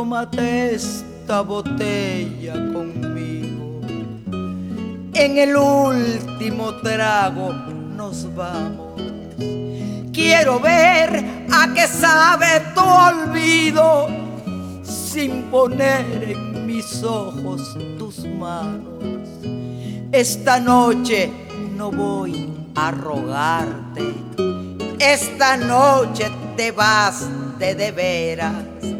Tómate esta botella conmigo. En el último trago nos vamos. Quiero ver a qué sabe tu olvido sin poner en mis ojos tus manos. Esta noche no voy a rogarte. Esta noche te vas de de veras.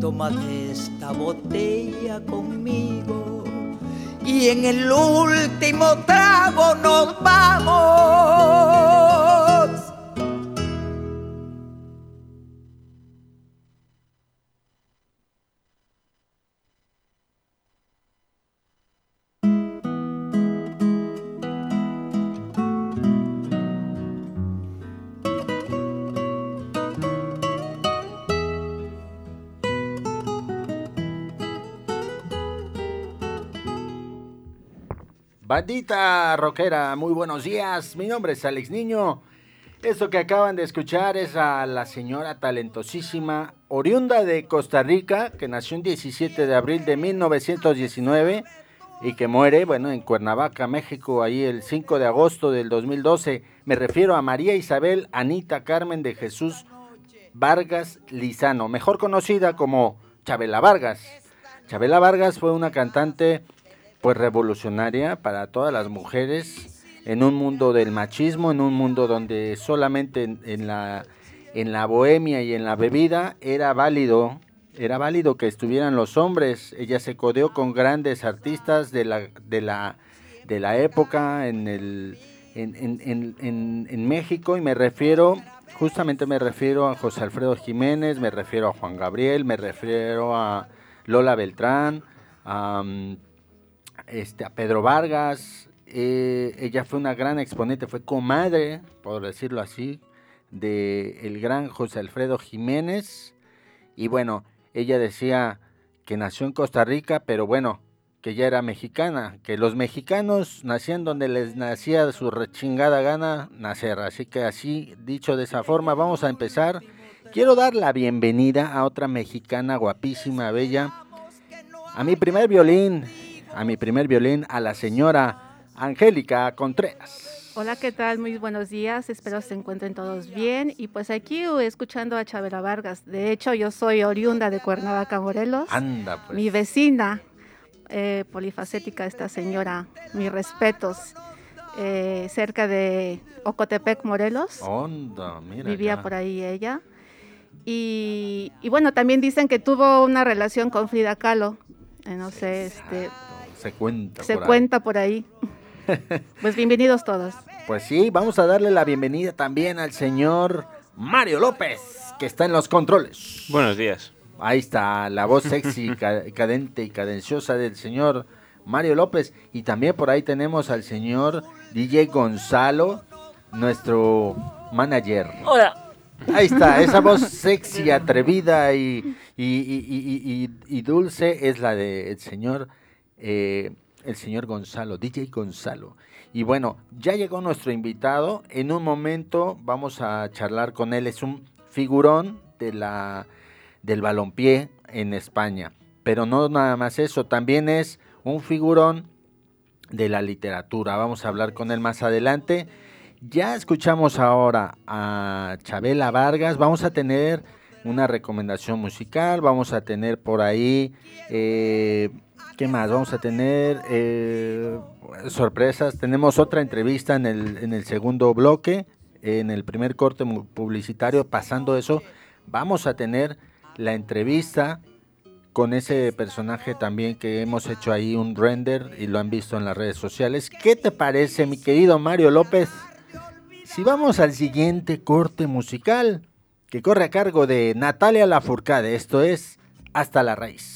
Tómate esta botella conmigo y en el último trago nos vamos. Bandita rockera, muy buenos días. Mi nombre es Alex Niño. Esto que acaban de escuchar es a la señora talentosísima, oriunda de Costa Rica, que nació el 17 de abril de 1919 y que muere, bueno, en Cuernavaca, México, ahí el 5 de agosto del 2012. Me refiero a María Isabel Anita Carmen de Jesús Vargas Lizano, mejor conocida como Chabela Vargas. Chabela Vargas fue una cantante pues revolucionaria para todas las mujeres en un mundo del machismo, en un mundo donde solamente en, la en la bohemia y en la bebida era válido, era válido que estuvieran los hombres. Ella se codeó con grandes artistas de la de la de la época en el en, en, en México y me refiero justamente me refiero a José Alfredo Jiménez, me refiero a Juan Gabriel, me refiero a Lola Beltrán, este, a Pedro Vargas. Eh, ella fue una gran exponente, fue comadre, por decirlo así, de el gran José Alfredo Jiménez. Y bueno, ella decía que nació en Costa Rica, pero bueno, que ya era mexicana, que los mexicanos nacían donde les nacía su rechingada gana nacer. Así que así, dicho de esa forma, vamos a empezar. Quiero dar la bienvenida a otra mexicana guapísima, bella, a mi primer violín, a mi primer violín, a la señora Angélica Contreras. Hola, ¿qué tal? Muy buenos días. Espero se encuentren todos bien. Y pues aquí escuchando a Chabela Vargas. De hecho, yo soy oriunda de Cuernavaca, Morelos. Anda, pues. Mi vecina, eh, polifacética esta señora. Mis respetos. Eh, cerca de Ocotepec, Morelos. Onda, mira. Vivía por ahí ella. Y, y, bueno, también dicen que tuvo una relación con Frida Kahlo. Eh, no sé, este, se cuenta. Se por cuenta ahí. por ahí. pues bienvenidos todos. Pues sí, vamos a darle la bienvenida también al señor Mario López, que está en los controles. Buenos días. Ahí está la voz sexy, cadente y cadenciosa del señor Mario López. Y también por ahí tenemos al señor DJ Gonzalo, nuestro manager. Hola. Ahí está, esa voz sexy, atrevida y, y, dulce es la del señor, eh, el señor Gonzalo, DJ Gonzalo. Y bueno, ya llegó nuestro invitado. En un momento vamos a charlar con él. Es un figurón de la, del balompié en España. Pero no nada más eso, también es un figurón de la literatura. Vamos a hablar con él más adelante. Ya escuchamos ahora a Chabela Vargas. Vamos a tener una recomendación musical. Vamos a tener por ahí. Eh, ¿Qué más? Vamos a tener eh, sorpresas. Tenemos otra entrevista en el, en el segundo bloque. En el primer corte publicitario. Pasando eso, vamos a tener la entrevista con ese personaje también que hemos hecho ahí un render y lo han visto en las redes sociales. ¿Qué te parece, mi querido Mario López? Si vamos al siguiente corte musical, que corre a cargo de Natalia Lafourcade, esto es Hasta la Raíz.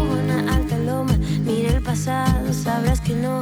sabrás que no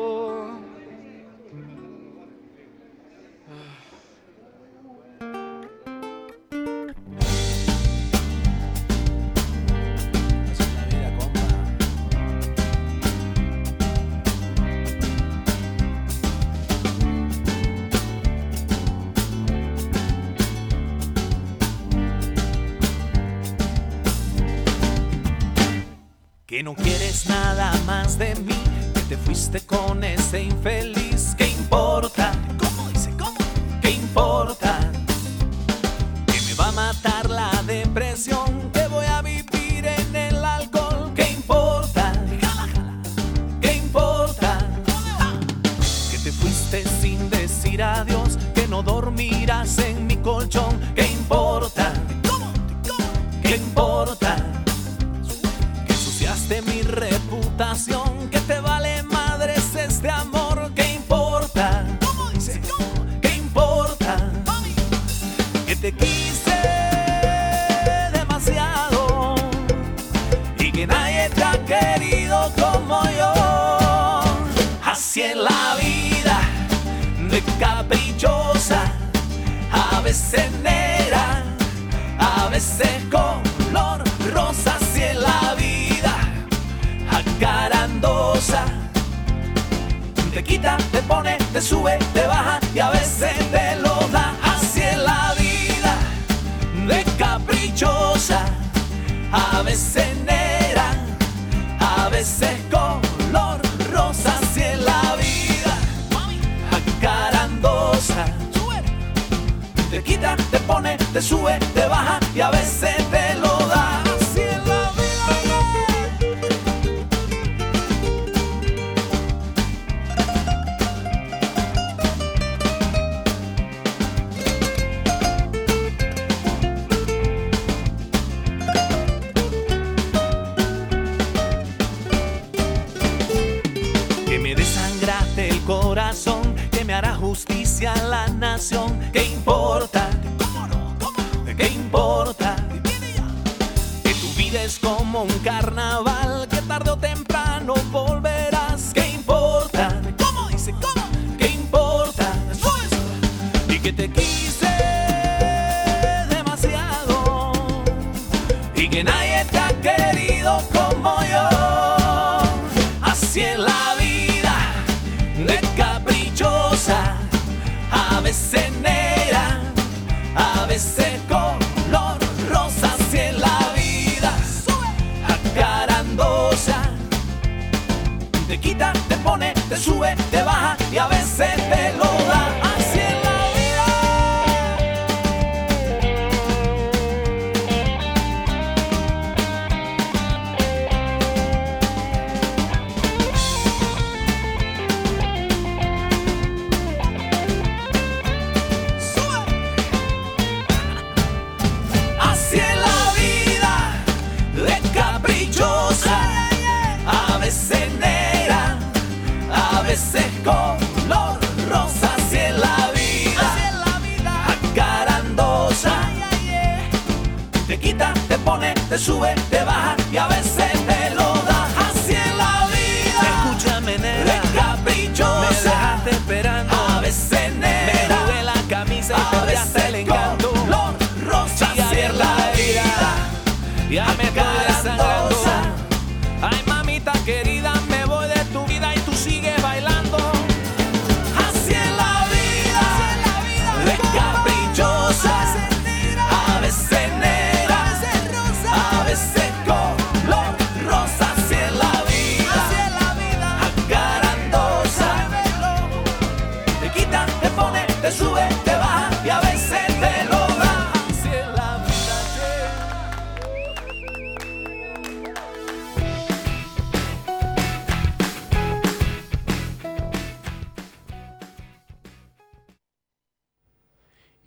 te quita, te pone, te sube, te baja y a veces te lo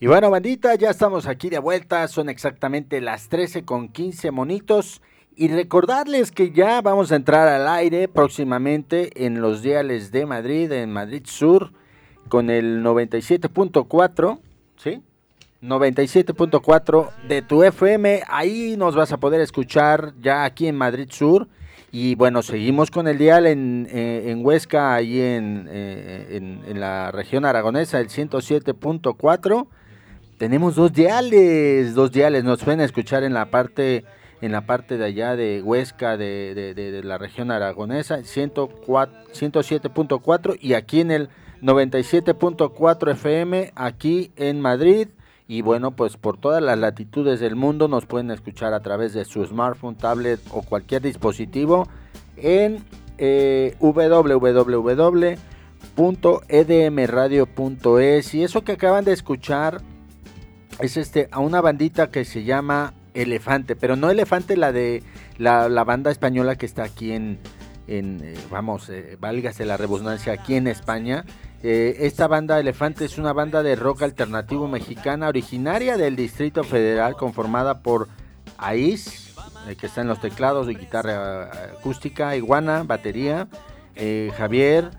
Y bueno, bandita, ya estamos aquí de vuelta. Son exactamente las 13 con 15 monitos. Y recordarles que ya vamos a entrar al aire próximamente en los diales de Madrid, en Madrid Sur, con el 97.4, ¿sí? 97.4 de tu FM. Ahí nos vas a poder escuchar ya aquí en Madrid Sur. Y bueno, seguimos con el dial en, eh, en Huesca, ahí en, eh, en, en la región aragonesa, el 107.4 tenemos dos diales, dos diales, nos pueden escuchar en la parte en la parte de allá de Huesca, de, de, de, la región aragonesa, 107.4 y aquí en el 97.4 FM, aquí en Madrid. Y bueno, pues por todas las latitudes del mundo nos pueden escuchar a través de su smartphone, tablet o cualquier dispositivo en eh, www.edmradio.es. Y eso que acaban de escuchar es este a una bandita que se llama Elefante, pero no Elefante la de la, banda española que está aquí en, en eh, vamos, eh, válgase la redundancia, aquí en España. Eh, esta banda Elefante es una banda de rock alternativo mexicana originaria del Distrito Federal conformada por Ais, que está en los teclados de guitarra acústica, Iguana, batería, Javier,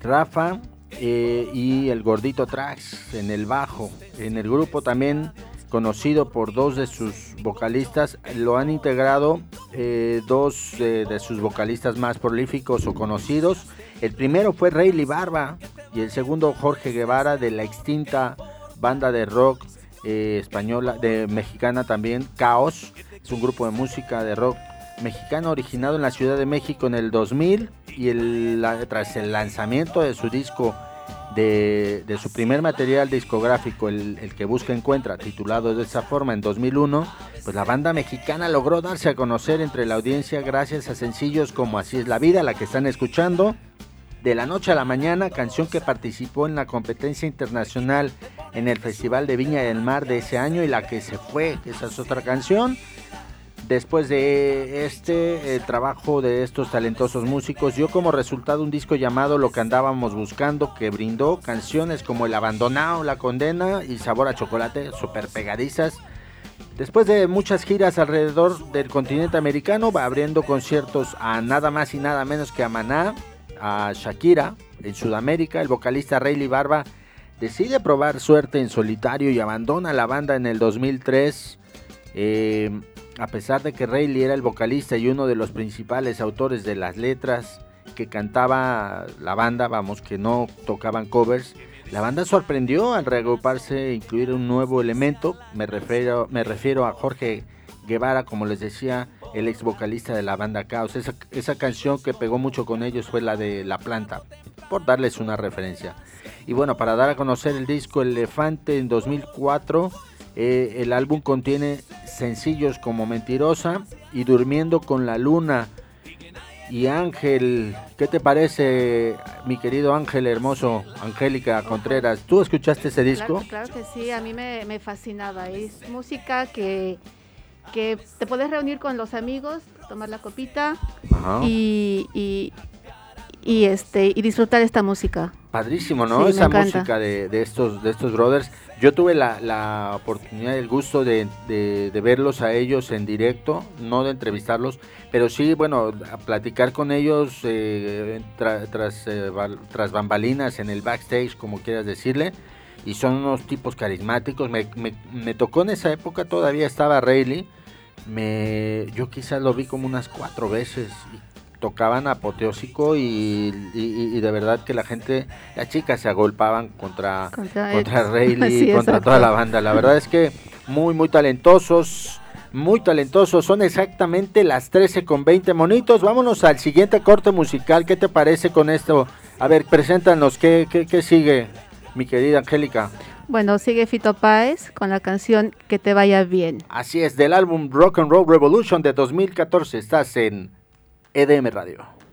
Rafa, eh, y el gordito Trax en el bajo. En el grupo también conocido por dos de sus vocalistas, lo han integrado eh, dos eh, de sus vocalistas más prolíficos o conocidos. El primero fue Rayleigh Barba y el segundo Jorge Guevara de la extinta banda de rock española, de mexicana también, Caos. Es un grupo de música de rock mexicano originado en la Ciudad de México en el 2000 y el, tras el lanzamiento de su disco de, su primer material discográfico, el, que busca encuentra, titulado de esa forma en 2001, pues la banda mexicana logró darse a conocer entre la audiencia gracias a sencillos como Así es la vida, la que están escuchando, De la noche a la mañana, canción que participó en la competencia internacional en el Festival de Viña del Mar de ese año y la que se fue, esa es otra canción. Después de este trabajo de estos talentosos músicos, dio como resultado un disco llamado Lo que andábamos buscando, que brindó canciones como El Abandonado, La Condena y Sabor a Chocolate, super pegadizas. Después de muchas giras alrededor del continente americano, va abriendo conciertos a nada más y nada menos que a Maná, a Shakira en Sudamérica. El vocalista Rayleigh Barba decide probar suerte en solitario y abandona la banda en el 2003. Eh, a pesar de que Rayleigh era el vocalista y uno de los principales autores de las letras que cantaba la banda, vamos, que no tocaban covers, la banda sorprendió al reagruparse e incluir un nuevo elemento. Me refiero, me refiero a Jorge Guevara, como les decía, el ex vocalista de la banda Caos. Esa, esa canción que pegó mucho con ellos fue la de La Planta, por darles una referencia. Y bueno, para dar a conocer el disco Elefante en 2004 eh, el álbum contiene sencillos como Mentirosa y Durmiendo con la Luna. Y Ángel, ¿qué te parece, mi querido Ángel hermoso, Angélica Contreras? ¿Tú escuchaste ese disco? Claro, que sí, a mí me, fascinaba. Es música que, que te puedes reunir con los amigos, tomar la copita y, y, este, y disfrutar esta música. Padrísimo, ¿no? Esa música de, de, estos, de estos brothers. Yo tuve la, la oportunidad, el gusto de, de, verlos a ellos en directo, no de entrevistarlos, pero sí, bueno, a platicar con ellos eh, tras, eh, tras bambalinas en el backstage, como quieras decirle, y son unos tipos carismáticos. Me, me, me tocó en esa época, todavía estaba Rayleigh, me, yo quizás lo vi como unas cuatro veces tocaban apoteósico y, de verdad que la gente, las chicas se agolpaban contra, contra, contra Rayleigh, contra toda la banda. La verdad es que muy, muy talentosos, muy talentosos. Son exactamente las 13 con 20 monitos. Vámonos al siguiente corte musical. ¿Qué te parece con esto? A ver, preséntanos, ¿qué, qué, qué sigue, mi querida Angélica? Bueno, sigue Fito Páez con la canción Que te vaya bien. Así es, del álbum Rock and Roll Revolution de 2014. Estás en EDM Radio.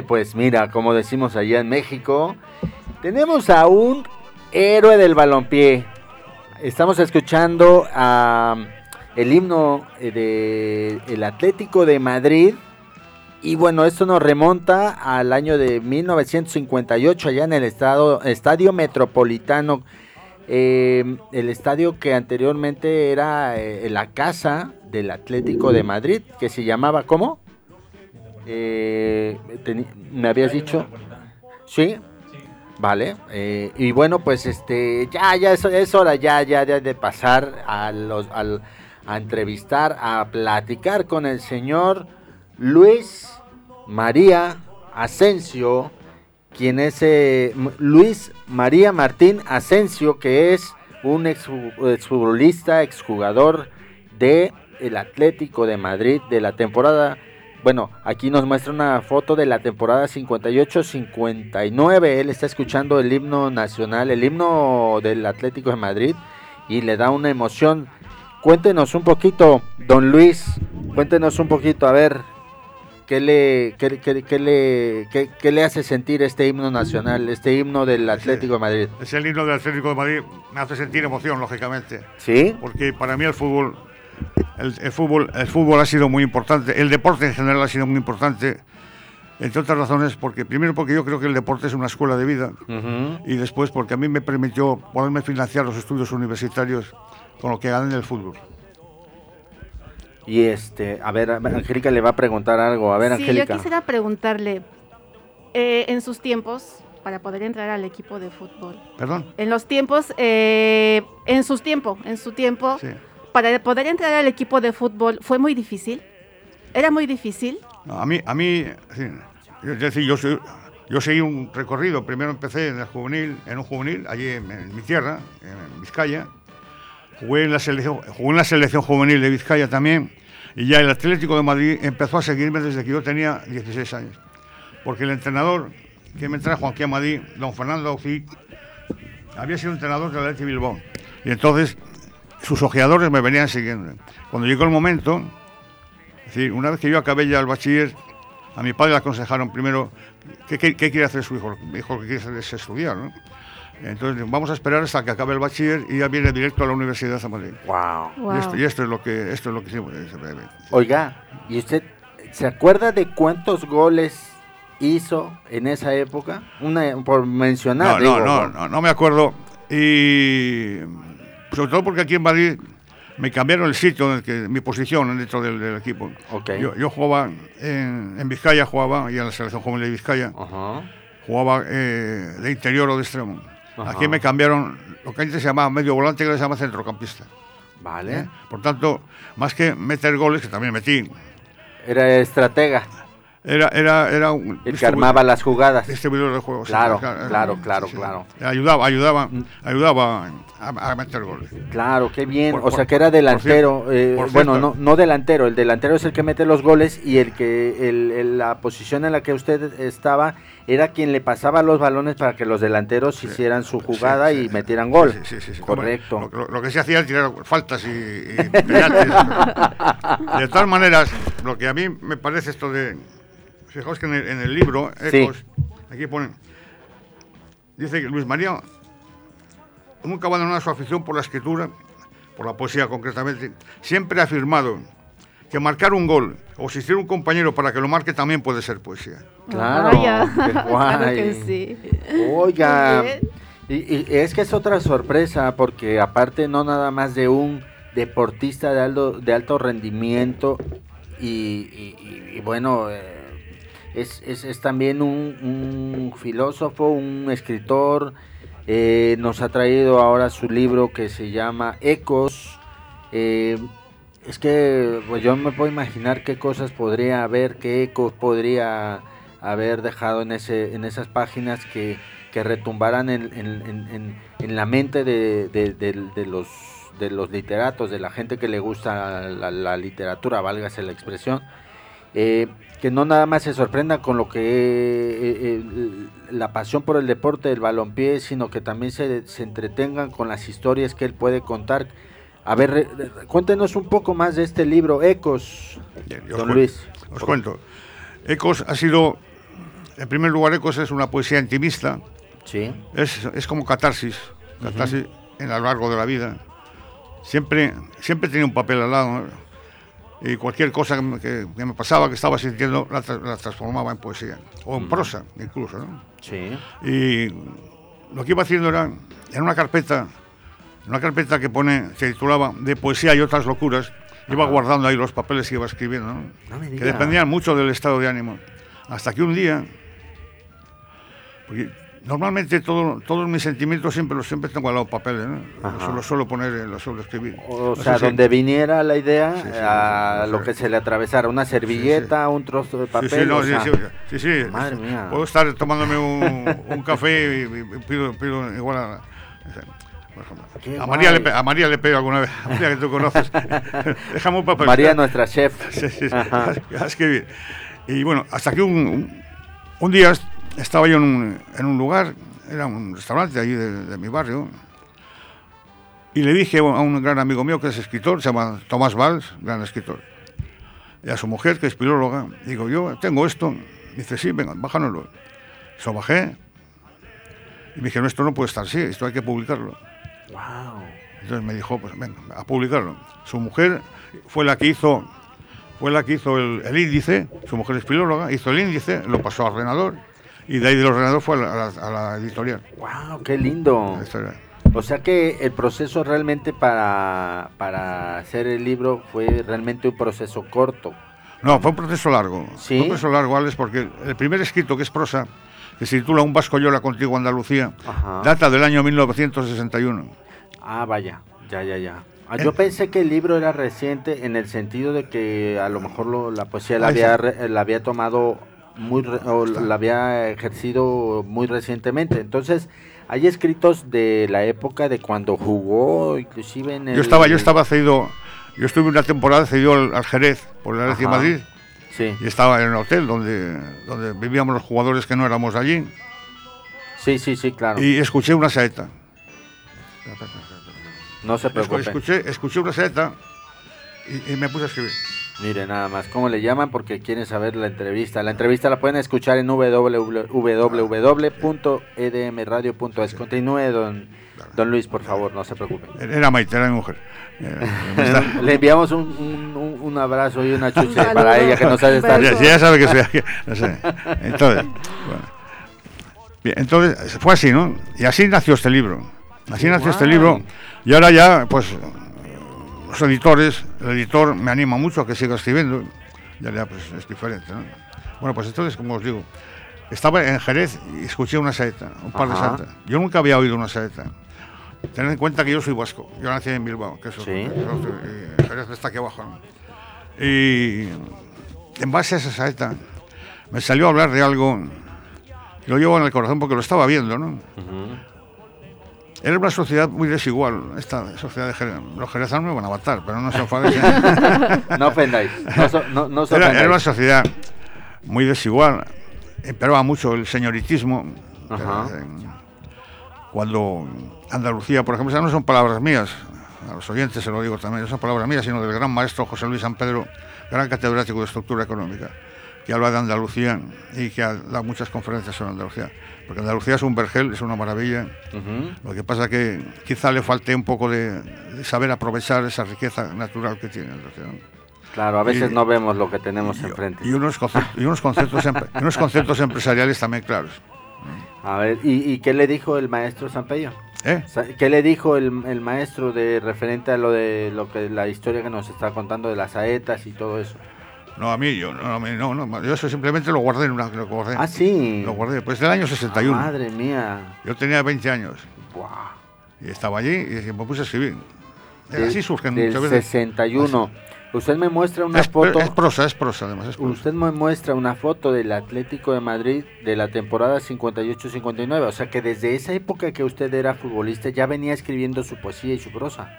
Pues mira, como decimos allá en México, tenemos a un héroe del balompié. Estamos escuchando el himno eh, del Atlético de Madrid. Y bueno, esto nos remonta al año de 1958, allá en el estado, Estadio Metropolitano. Eh, el estadio que anteriormente era eh, la casa del Atlético de Madrid, que se llamaba, ¿cómo? ¿Me habías dicho? Sí, Vale, y bueno, pues este, ya, ya es, hora ya, ya, de pasar a los, a entrevistar, a platicar con el señor Luis María Asensio, quien es eh, Luis María Martín Asensio, que es un exfutbolista, exjugador de el Atlético de Madrid de la temporada. Bueno, aquí nos muestra una foto de la temporada 58-59. Él está escuchando el himno nacional, el himno del Atlético de Madrid y le da una emoción Cuéntenos un poquito, don Luis, cuéntenos un poquito, a ver, ¿qué le, qué, le, qué, le hace sentir este himno nacional, este himno del Atlético de Madrid? Es el himno del Atlético de Madrid, me hace sentir emoción, lógicamente. ¿Sí? Porque para mí el fútbol, el, fútbol, el fútbol ha sido muy importante, el deporte en general ha sido muy importante. Entre otras razones, porque primero porque yo creo que el deporte es una escuela de vida y después porque a mí me permitió poderme financiar los estudios universitarios con lo que ganan en el fútbol. Y este, a ver, Angélica le va a preguntar algo. A ver, sí, Angélica. Yo quisiera preguntarle, eh, en sus tiempos, para poder entrar al equipo de fútbol. Perdón. En los tiempos, eh, en sus tiempos, en su tiempo, para poder entrar al equipo de fútbol, ¿fue muy difícil? ¿Era muy difícil? a mí, a mí, sí, es decir, yo, yo seguí un recorrido. Primero empecé en el juvenil, en un juvenil, allí en mi tierra, en Vizcaya Jugué en, la selección, jugué en la selección juvenil de Vizcaya también y ya el Atlético de Madrid empezó a seguirme desde que yo tenía 16 años. Porque el entrenador que me trajo aquí a Madrid, don Fernando Aucí, había sido entrenador del Atlético Bilbao. Y entonces sus ojeadores me venían siguiendo. Cuando llegó el momento, es decir, una vez que yo acabé ya el bachiller, a mi padre le aconsejaron primero qué, qué, quiere hacer su hijo. Mi hijo que quiere hacer es estudiar, ¿no? Entonces vamos a esperar hasta que acabe el bachiller y ya viene directo a la Universidad de Madrid. Wow. Y, esto, es lo que esto es lo que Oiga, ¿y usted se acuerda de cuántos goles hizo en esa época? Una, por mencionar. No, no, no, no, me acuerdo. Y sobre todo porque aquí en Madrid me cambiaron el sitio, en que, mi posición dentro del, equipo. Okay. Yo, jugaba en, en, Vizcaya, jugaba, y en la selección joven de Vizcaya, jugaba eh, de interior o de extremo. Aquí me cambiaron lo que antes se llamaba medio volante, que se llama centrocampista. Vale. ¿Eh? Por tanto, más que meter goles, que también metí. Era estratega. Era, era, era un. El que armaba las jugadas. Distribuidor de juegos. Claro, claro, claro, claro, Ayudaba, ayudaba, ayudaba a, meter goles. Claro, qué bien. o sea que era delantero. Eh, bueno, no, no delantero. El delantero es el que mete los goles y el que el, la posición en la que usted estaba era quien le pasaba los balones para que los delanteros hicieran su jugada y metieran gol. Correcto. Lo, que se hacía era tirar faltas y, y de todas maneras, lo que a mí me parece esto de Fijaos que en el, libro, aquí ponen, dice que Luis María nunca abandonó su afición por la escritura, por la poesía concretamente, siempre ha afirmado que marcar un gol o asistir un compañero para que lo marque también puede ser poesía. Claro, claro que sí. Oiga, y, es que es otra sorpresa porque aparte no nada más de un deportista de alto, de alto rendimiento y, bueno, eh, es, es, también un, filósofo, un escritor. Eh, nos ha traído ahora su libro que se llama Ecos. Eh, es que pues yo me puedo imaginar qué cosas podría haber, qué ecos podría haber dejado en, ese, en esas páginas que, que retumbaran en, en, en, la mente de, de, los, de los literatos, de la gente que le gusta la, la literatura, válgase la expresión. Eh, que no nada más se sorprenda con lo que eh, eh, la pasión por el deporte del balompié, sino que también se, se, entretengan con las historias que él puede contar. A ver, cuéntenos un poco más de este libro, Ecos, don Luis. Os cuento. Ecos ha sido en primer lugar, Ecos es una poesía intimista. Sí. Es, es como catarsis, catarsis en a lo largo de la vida. Siempre, siempre tenía un papel al lado. ¿no? Y cualquier cosa que, me- que- que me pasaba, que estaba sintiendo, la, tra- la transformaba en poesía. O en prosa, incluso. ¿no? Sí. Y lo que iba haciendo era, en una carpeta, en una carpeta que pone, se titulaba De poesía y otras locuras, iba guardando ahí los papeles que iba escribiendo, ¿no? Que dependían mucho del estado de ánimo. Hasta que un día, porque normalmente todo, todos mis sentimientos siempre los siempre tengo al lado papeles, ¿no? Ajá. Suelo poner, eh, los suelo escribir. O sea, si- donde viniera la idea, Sí, sí, a sí, lo que se le atravesara, una servilleta, un trozo de papel. Sí, sí, no, o sí, sea, sí, sí, sí. Madre mía. Puedo estar tomándome un, un café y, y pido, pido igual a, a, María le, a María le pego alguna vez, a María que tú conoces. Déjame un papel. María, nuestra chef. Sí, sí, a escribir. Y bueno, hasta que un, un, un día estaba yo en un, en un lugar, era un restaurante allí de, de mi barrio, y le dije a un gran amigo mío que es escritor, se llama Tomás Valls, gran escritor, y a su mujer, que es filóloga, digo, yo tengo esto, dice, sí, venga, bájanoslo. Eso bajé, y me dije, no, esto no puede estar así, esto hay que publicarlo. Wow. Entonces me dijo, pues venga, a publicarlo. Su mujer fue la que hizo, fue la que hizo el, el índice, su mujer es filóloga, hizo el índice, lo pasó al ordenador, y de ahí del ordenador fue a la, a editorial. Wow, qué lindo. O sea que el proceso realmente para, para hacer el libro fue realmente un proceso corto. No, fue un proceso largo. ¿Sí? Fue un proceso largo, Alex, porque el primer escrito, que es prosa, que se titula Un vasco llora contigo Andalucía, Ajá. data del año 1961. Ah, vaya, ya, ya, ya. Ah, Eh. yo pensé que el libro era reciente en el sentido de que a lo mejor lo- la poesía la había, la había tomado muy re- o la había ejercido muy recientemente. Entonces, hay escritos de la época de cuando jugó, inclusive en el... Yo estaba, yo estaba cedido, yo estuve una temporada cedido al, al Jerez, por la de. Madrid, Sí, y estaba en el hotel donde, donde vivíamos los jugadores que no éramos allí. sí, sí, sí, claro. Y escuché una saeta. no se preocupe. Escuché, escuché una saeta y, y me puse a escribir. Mire, nada más, ¿cómo le llaman? Porque quieren saber la entrevista. La entrevista la pueden escuchar en www.edmradio.es. Continúe, don, don Luis, por favor, no se preocupe. Era Maite, era mi mujer. Eh, Le enviamos un, un- abrazo y una saludo. para ella que no sabe estar. Ya, ya sabe que soy aquí. no sé. Entonces, bueno. Bien, entonces, fue así, ¿no? Y así nació este libro. Así Qué nació este libro. Y ahora ya, pues, los editores, el editor me anima mucho a que siga escribiendo. Ya, ya, pues, es diferente, ¿no? Bueno, pues entonces, como os digo, estaba en Jerez y escuché una saeta, un par Ajá. de saetas. Yo nunca había oído una saeta. Tened en cuenta que yo soy vasco. Yo nací en Bilbao, que eso, Sí. eso- Jerez está aquí abajo. ¿no? Y en base a esa saeta me salió a hablar de algo que lo llevo en el corazón porque lo estaba viendo, ¿no? Era una sociedad muy desigual, esta sociedad de Jerez. Los jerezanos me van a matar, pero no se enfaden. No ofendáis. No, so- no, no se era, era una ofendáis. sociedad muy desigual, imperaba mucho el señoritismo. Pero, eh, Cuando Andalucía, por ejemplo, esas no son palabras mías, a los oyentes se lo digo también, no son palabras mías, sino del gran maestro José Luis San Pedro, gran catedrático de estructura económica, que habla de Andalucía y que ha dado muchas conferencias sobre Andalucía. Porque Andalucía es un vergel, es una maravilla. Lo que pasa que quizá le falte un poco de, de saber aprovechar esa riqueza natural que tiene Andalucía. Claro, a veces Y- no vemos lo que tenemos Y- enfrente. Y, unos conceptos, y unos conceptos, unos empresariales también claros. A ver, ¿y, qué le dijo el maestro Zampello? ¿eh? ¿Qué le dijo el, el maestro de referente a lo de lo que la historia que nos está contando de las saetas y todo eso? No, a mí, yo, no, no, no, yo eso simplemente lo guardé en una. Lo guardé, Ah, sí. Lo guardé, pues del año 61. Madre mía. Yo tenía 20 años Buah. y estaba allí y me puse a escribir. Del- así surgen del muchas veces. 61. Usted me muestra una Es, foto. es prosa, es prosa además. Es prosa. Usted me muestra una foto del Atlético de Madrid de la temporada 58-59. O sea que desde esa época que usted era futbolista ya venía escribiendo su poesía y su prosa.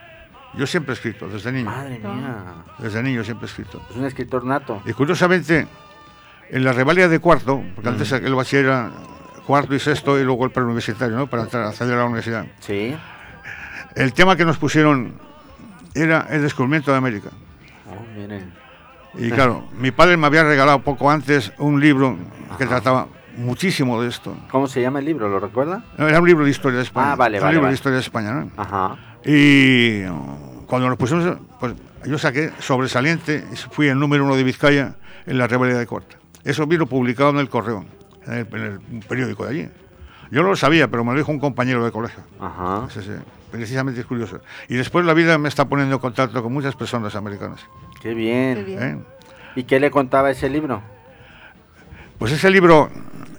Yo siempre he escrito, desde niño. Madre mía. Desde niño siempre he escrito. Es un escritor nato. Y curiosamente, en la revalida de cuarto, porque Mm. antes el bachiller era cuarto y sexto y luego el preuniversitario, ¿no? Para entrar, acceder a la universidad. Sí. El tema que nos pusieron era el descubrimiento de América. Oh, miren. Y claro, mi padre me había regalado poco antes un libro que Ajá. trataba muchísimo de esto. ¿Cómo se llama el libro? ¿Lo recuerda? Era un libro de historia de España. Ah, vale, Era un vale, libro vale. de historia de España, ¿no? Ajá. Y uh, cuando nos pusimos, pues yo saqué sobresaliente, y fui el número uno de Vizcaya en la rebelión de Corta. Eso vino publicado en el Correo, en el, en el periódico de allí. Yo no lo sabía, pero me lo dijo un compañero de colegio. Ajá. Sí, sí, precisamente es curioso. Y después la vida me está poniendo en contacto con muchas personas americanas. Qué bien. Qué bien. ¿eh? ¿Y qué le contaba ese libro? Pues ese libro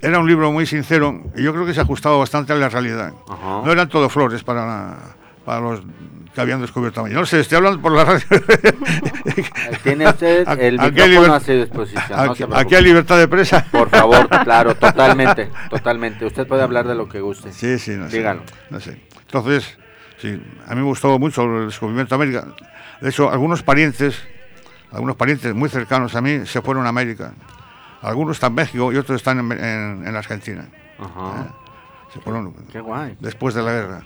era un libro muy sincero y yo creo que se ajustaba bastante a la realidad. Ajá. No eran todo flores para, para los que habían descubierto América. No sé, estoy hablando por la radio. Tiene usted el aquí micrófono a su disposición. no Aquí, se aquí preocupe. hay libertad de prensa. Por favor, claro, totalmente, totalmente. Usted puede hablar de lo que guste. Sí, sí, no sé. Dígalo. No sé. Entonces, sí, a mí me gustó mucho el descubrimiento de América. De hecho, algunos parientes, algunos parientes muy cercanos a mí se fueron a América. Algunos están en México y otros están en, en- en Argentina. Ajá. Se fueron Qué guay. después de la guerra,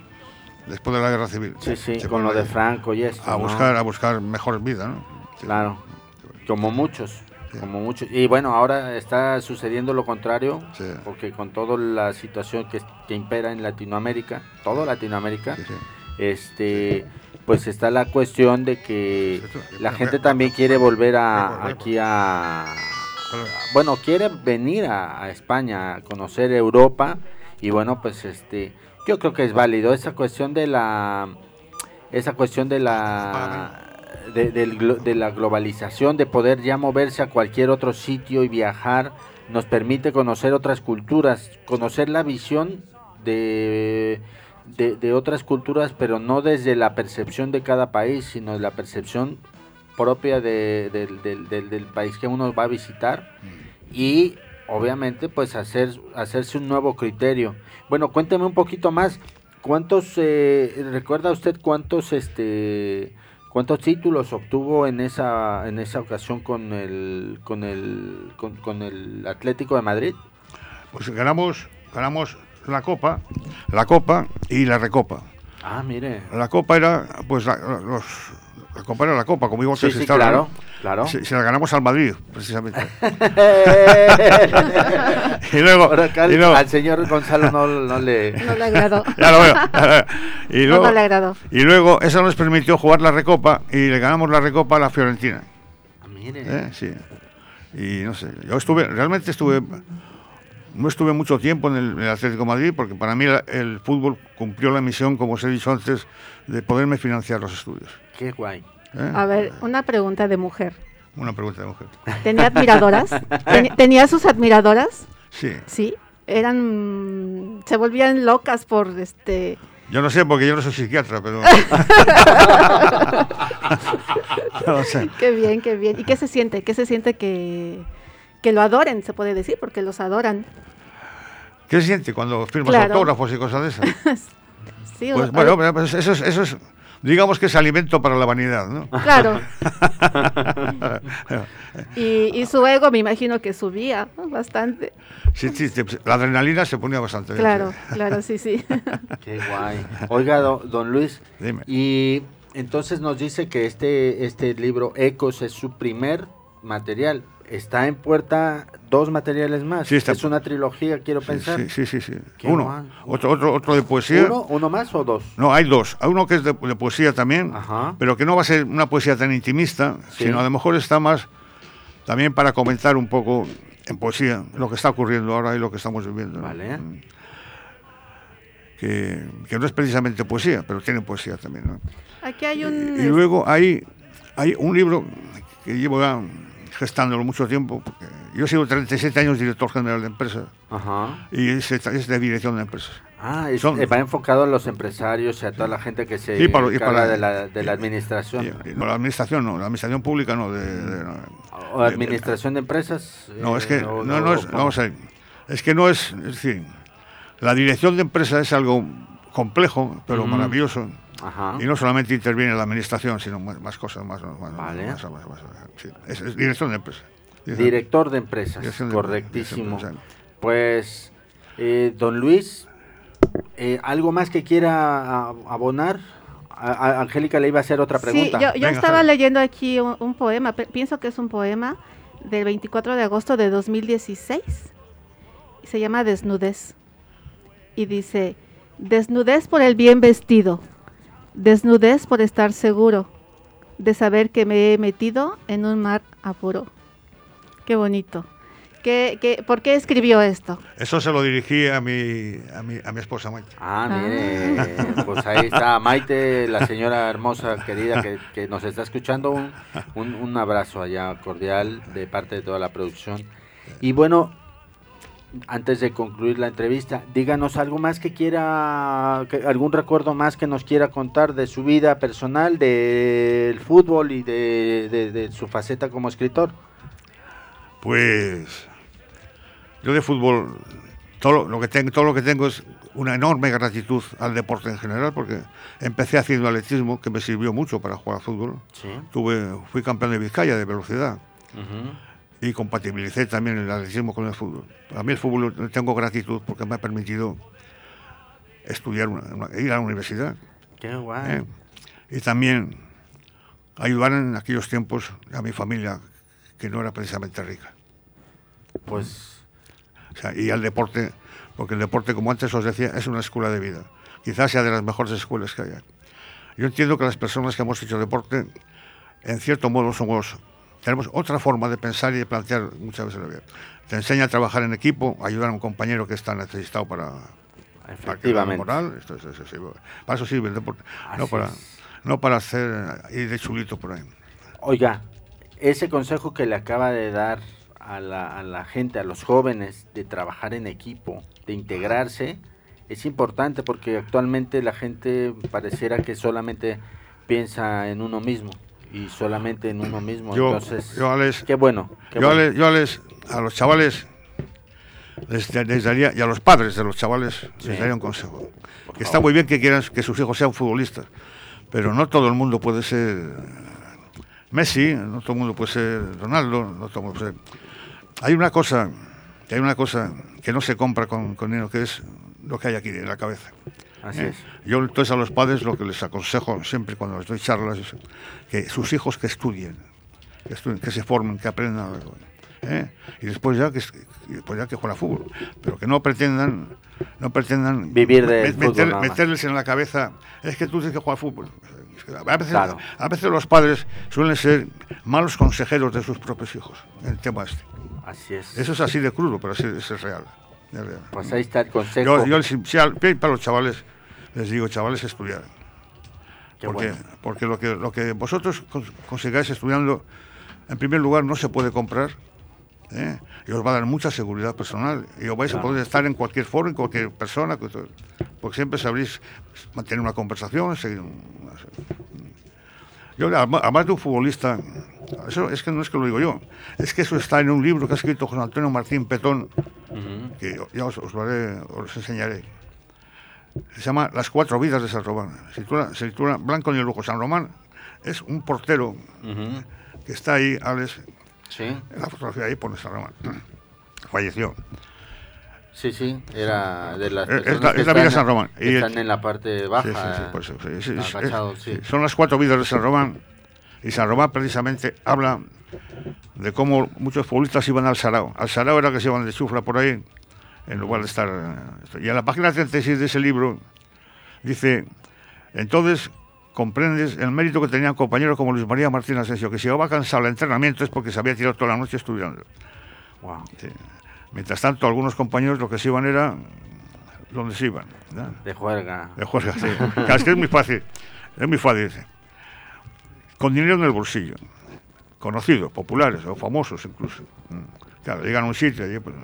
después de la guerra civil. Sí, sí, con lo de Franco y esto. a ¿no? buscar, a buscar mejor vida, ¿no? Sí. Claro. Como muchos. Sí. Como muchos. Y bueno, ahora está sucediendo lo contrario, Sí. porque con toda la situación que, que impera en Latinoamérica, todo Latinoamérica, este pues está la cuestión de que la gente también quiere volver a aquí a bueno quiere venir a, a España a conocer Europa y bueno pues este yo creo que es válido. Esa cuestión de la esa cuestión de la de, de la globalización de poder ya moverse a cualquier otro sitio y viajar nos permite conocer otras culturas conocer la visión de de, de otras culturas, pero no desde la percepción de cada país, sino la percepción propia de- del- del país que uno va a visitar. Y obviamente pues hacer hacerse un nuevo criterio. Bueno, cuénteme un poquito más. ¿Cuántos eh, recuerda usted cuántos este cuántos títulos obtuvo en esa en esa ocasión con el con el con, con el Atlético de Madrid? Pues ganamos, ganamos la Copa, la Copa y la Recopa. Ah, mire. La Copa era, pues, la, los, la Copa era la Copa, como que Sí, se sí, está claro, claro. Se, se la ganamos al Madrid, precisamente. y luego, y luego- al señor Gonzalo no, no le... No le agradó. ya lo veo. y, No, luego, no le agradó. y luego eso nos permitió jugar la Recopa y le ganamos la Recopa a la Fiorentina. Ah, mire. ¿eh? Sí. Y no sé, yo estuve, realmente estuve, no estuve mucho tiempo en el, en el Atlético de Madrid porque para mí la- el fútbol cumplió la misión, como os he dicho antes, de poderme financiar los estudios. Qué guay. ¿eh? A ver, una pregunta de mujer. Una pregunta de mujer. ¿Tenía admiradoras? ¿Tenía sus admiradoras? Sí. Sí. Eran. Se volvían locas por este. Yo no sé porque yo no soy psiquiatra, pero... no sé. Qué bien, qué bien. ¿Y qué se siente? ¿Qué se siente que, que lo adoren, se puede decir? Porque los adoran. ¿Qué se siente cuando firmas Claro. autógrafos y cosas de esas? Sí, Pues o- bueno, pues eso es, eso es, digamos que es alimento para la vanidad, ¿no? Claro. Y, y su ego me imagino que subía ¿no? bastante. Sí, sí, la adrenalina se ponía bastante bien. Claro, sí. claro, sí, sí. Qué guay. Oiga, do- don Luis, Dime. y entonces nos dice que este, este libro Ecos es su primer material. Está en puerta dos materiales más. Sí, está- Es una trilogía, quiero Sí, pensar. Sí, sí, sí. Uno. Otro, otro, otro de poesía. ¿Uno, ¿Uno más o dos? No, hay dos. Hay uno que es de, de poesía también, Ajá. pero que no va a ser una poesía tan intimista, Sí. sino a lo mejor está más también para comentar un poco en poesía lo que está ocurriendo ahora y lo que estamos viviendo. Vale. Mm. Que, que no es precisamente poesía, pero tiene poesía también. ¿no? Aquí hay un. Y luego hay, hay un libro que llevo ya gestándolo mucho tiempo. porque yo he sido 37 años director general de empresas Ajá. y es, es de dirección de empresas. Ah, es- Son- eh, va enfocado a los empresarios y a toda la gente que se Y para- y de, la, de la administración. Y- y no, la administración no, la administración pública no. De, de- no. ¿O administración de empresas? No, eh, es que o- no, es, vamos a ver, es que no es, es decir, la dirección de empresas es algo complejo, pero maravilloso. Ajá. Y no solamente interviene la administración, sino más, cosas, más, más- Vale. más- más- más- sí. es, es dirección de empresas. Director de empresas, de- correctísimo. de. Pues, eh, don Luis, eh, ¿algo más que quiera abonar? A- a- Angélica le iba a hacer otra Sí, pregunta. yo, yo Venga, estaba leyendo aquí un, un poema, pienso que es un poema del 24 de agosto de 2016. se llama Desnudez. Y dice, desnudez por el bien vestido, desnudez por estar seguro de saber que me he metido en un mar apuro. Qué bonito. ¿Qué, qué, por qué escribió esto? Eso se lo dirigí a mi, a mi, a mi esposa Maite. Ah, mire, pues ahí está Maite, la señora hermosa, querida, que, que nos está escuchando. Un, un, un abrazo allá cordial de parte de toda la producción. Y bueno, antes de concluir la entrevista, díganos algo más que quiera, que- algún recuerdo más que nos quiera contar de su vida personal, del fútbol y de, de- de su faceta como escritor. Pues yo de fútbol, todo lo- que tengo, todo lo que tengo es una enorme gratitud al deporte en general, porque empecé haciendo atletismo, que me sirvió mucho para jugar al fútbol. Sí. Tuve, fui campeón de Vizcaya de velocidad y compatibilicé también el atletismo con el fútbol. A mí el fútbol tengo gratitud porque me ha permitido estudiar, una- una- ir a la universidad. Qué guay. ¿eh? Y también ayudar en aquellos tiempos a mi familia, que no era precisamente rica. Pues O sea, y al deporte, porque el deporte, como antes os decía, es una escuela de vida. Quizás sea de las mejores escuelas que haya. Yo entiendo que las personas que hemos hecho deporte, en cierto modo, somos, tenemos otra forma de pensar y de plantear muchas veces la vida. Te enseña a trabajar en equipo, ayudar a un compañero que está necesitado para, para efectivamente. moral. Esto es- es- es- para eso sirve el deporte. No para, es. no para hacer ir de chulito por ahí. Oiga, ese consejo que le acaba de dar a la, a la gente, a los jóvenes, de trabajar en equipo, de integrarse, es importante porque actualmente la gente pareciera que solamente piensa en uno mismo y solamente en uno mismo. Yo- Entonces, yo, Alex, qué bueno. qué Yo, bueno. les, yo les- a los chavales les, les daría, y a los padres de los chavales Sí. les daría un consejo. Que está muy bien que quieran que sus hijos sean futbolistas, pero no todo el mundo puede ser Messi, no todo el mundo puede ser Ronaldo, no todo el mundo puede ser... Hay una cosa, que hay una cosa que no se compra con, con dinero, que es lo que hay aquí en la cabeza. Así ¿eh? es. Yo entonces a los padres lo que les aconsejo siempre cuando les doy charlas es que sus hijos que estudien, que, estudien, que se formen, que aprendan algo. ¿eh? Y después ya que después ya que jueguen a fútbol, pero que no pretendan no pretendan Vivir del fútbol nada meterles en la cabeza es que tú tienes que jugar fútbol. A veces, Claro. a veces los padres suelen ser malos consejeros de sus propios hijos en el tema este. Así es. Eso es así de crudo, pero así, eso es real. Pues ahí está el consejo. Yo, yo si- si para los chavales les digo, chavales, estudiar. Qué porque bueno. porque lo, que, lo que vosotros cons- consigáis estudiando, en primer lugar, no se puede comprar. ¿eh? Y os va a dar mucha seguridad personal. Y os vais a poder estar en cualquier foro, en cualquier persona. Porque siempre sabréis mantener una conversación. seguir un- yo, además de un futbolista, eso es que no es que lo digo yo, es que eso está en un libro que ha escrito José Antonio Martín Petón, que ya os, os lo haré, os enseñaré. Se llama Las cuatro vidas de San Román. Se titula, se titula Blanco ni el lujo. San Román es un portero que está ahí, Alex, Sí, en la fotografía ahí pone San Román. Falleció. Sí, sí, era de las es la- es la vida de San Román. el- están en la parte baja. Sí, sí, sí. Son las cuatro vidas de San Román. Y San Román precisamente habla de cómo muchos futbolistas iban al Sarao. Al Sarao era que se iban de chufla por ahí, en lugar de estar... eh, Y en la página 36 de ese libro dice, entonces comprendes el mérito que tenían compañeros como Luis María Martín Asensio, que si llegaba cansado al entrenamiento es porque se había tirado toda la noche estudiando. Wow. Mientras tanto, algunos compañeros lo que se iban era donde se iban. ¿no? De juerga. De juerga, sí. Es que es muy fácil. Es muy fácil. dice. Con dinero en el bolsillo. Conocidos, populares o famosos incluso. Mm. Claro, llegan a un sitio y pues,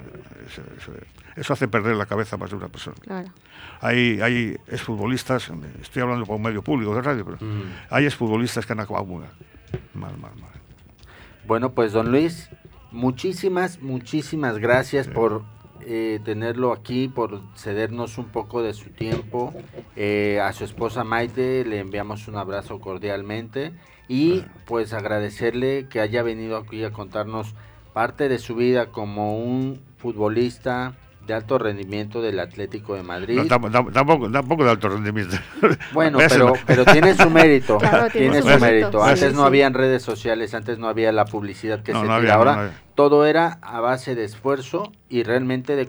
eso, eso- eso hace perder la cabeza más de una persona. Claro. Hay, hay exfutbolistas, estoy hablando por un medio público de radio, pero Mm. hay exfutbolistas que han acabado muy. Mal, mal, mal. Bueno, pues don Luis, muchísimas, muchísimas gracias por eh, tenerlo aquí, por cedernos un poco de su tiempo. Eh, a su esposa Maite le enviamos un abrazo cordialmente y pues agradecerle que haya venido aquí a contarnos parte de su vida como un futbolista de alto rendimiento del Atlético de Madrid. tampoco, tampoco, de alto rendimiento. Bueno, pero, pero tiene su mérito. tiene, su, mérito. Antes no había redes sociales, antes no había la publicidad que se tiene ahora. todo era a base de esfuerzo y realmente de,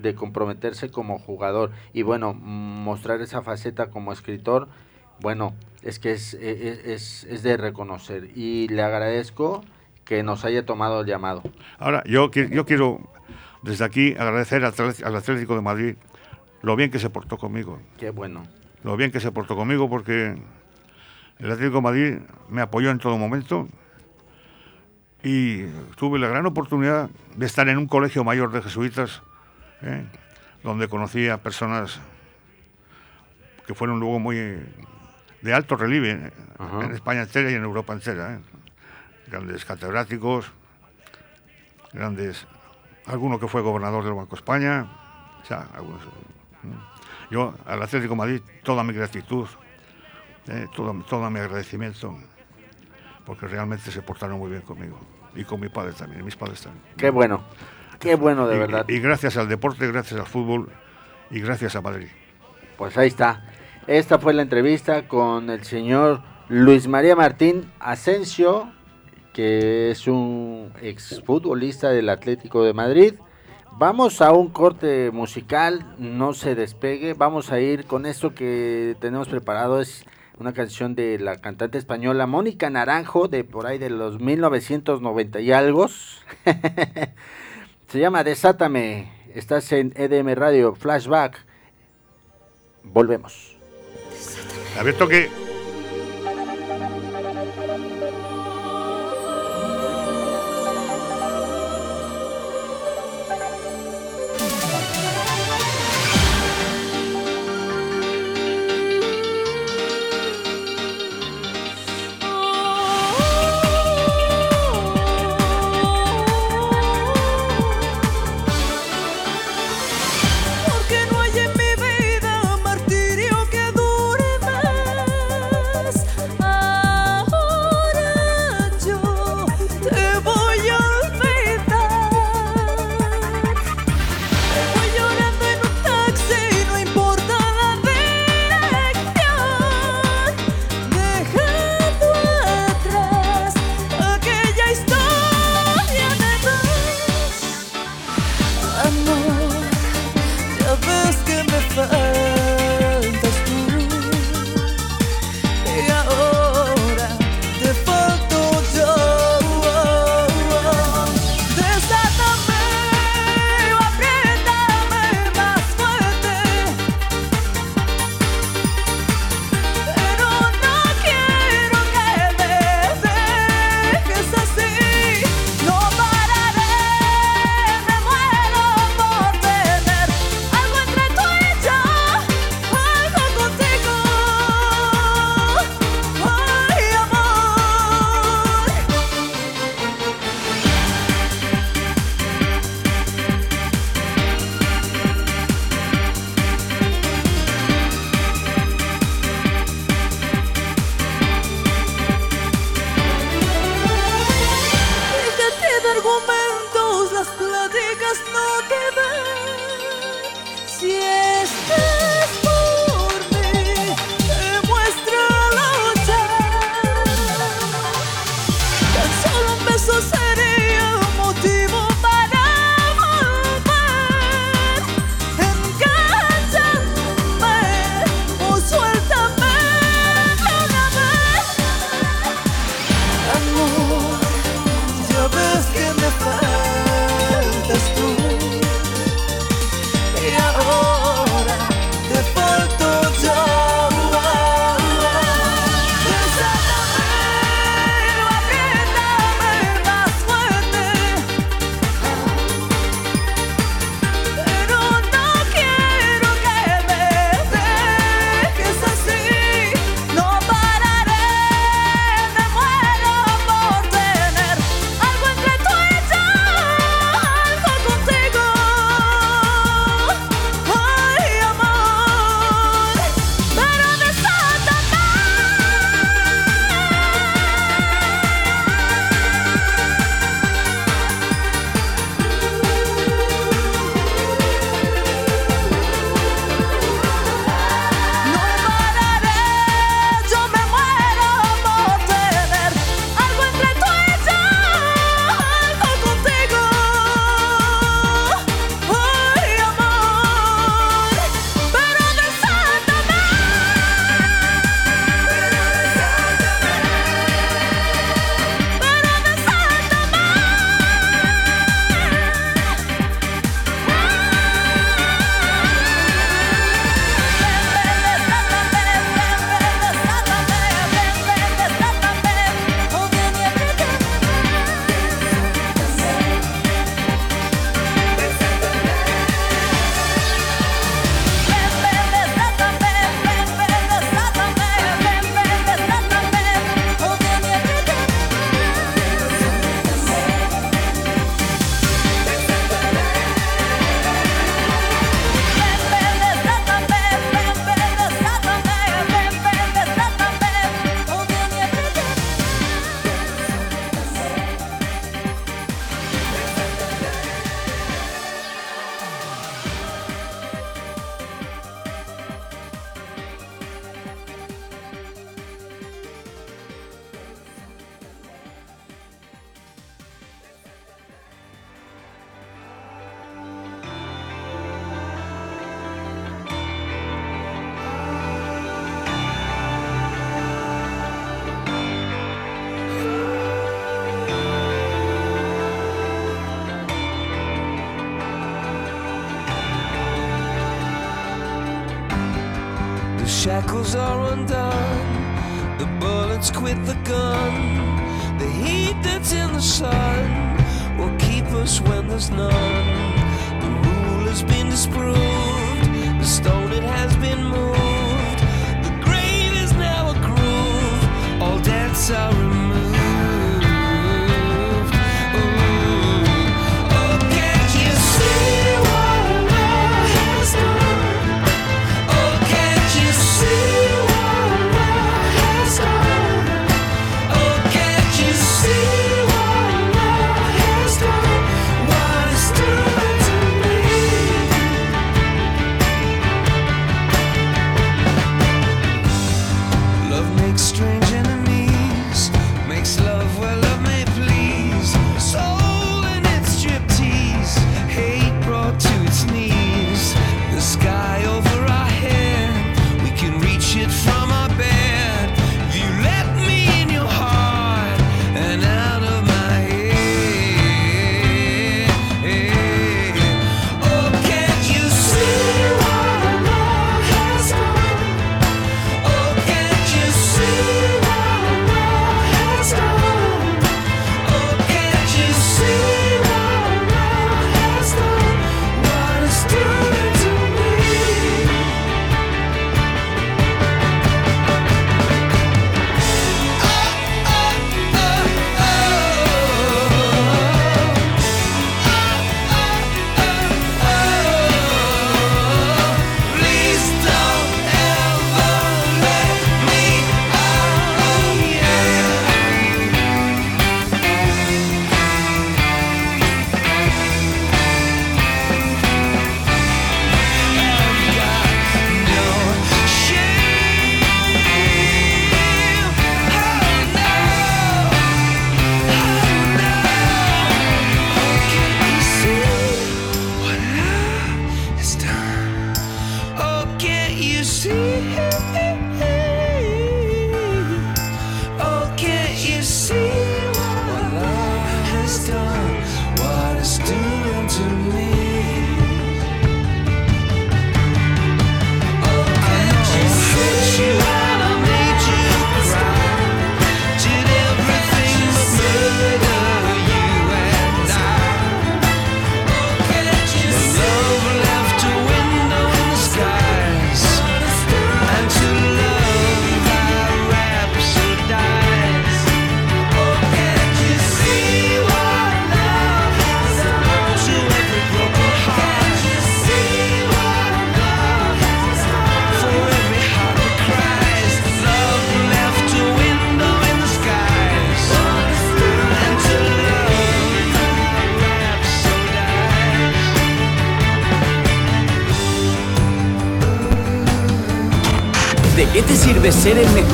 de comprometerse como jugador. Y bueno, mostrar esa faceta como escritor, bueno, es que es, e, e, es, es de reconocer. Y le agradezco que nos haya tomado el llamado. Ahora, yo, yo quiero desde aquí agradecer al Atlético de Madrid lo bien que se portó conmigo. Qué bueno. Lo bien que se portó conmigo porque el Atlético de Madrid me apoyó en todo momento y tuve la gran oportunidad de estar en un colegio mayor de jesuitas, ¿eh? donde conocí a personas que fueron luego muy de alto relieve en España entera y en Europa entera. ¿eh? grandes catedráticos, grandes, alguno que fue gobernador del Banco España, o sea, algunos, yo al Atlético Madrid toda mi gratitud, eh, todo, todo mi agradecimiento, porque realmente se portaron muy bien conmigo y con mi padre también, mis padres también. Qué bueno, qué bueno de verdad. Y, gracias al deporte, gracias al fútbol y gracias a Madrid. Pues ahí está. Esta fue la entrevista con el señor Luis María Martín Asensio, que es un exfutbolista del Atlético de Madrid. Vamos a un corte musical, no se despegue, vamos a ir con esto que tenemos preparado, es una canción de la cantante española Mónica Naranjo, de por ahí de los 1990 y algo. se llama Desátame, estás en EDM Radio, Flashback. Volvemos. Abierto que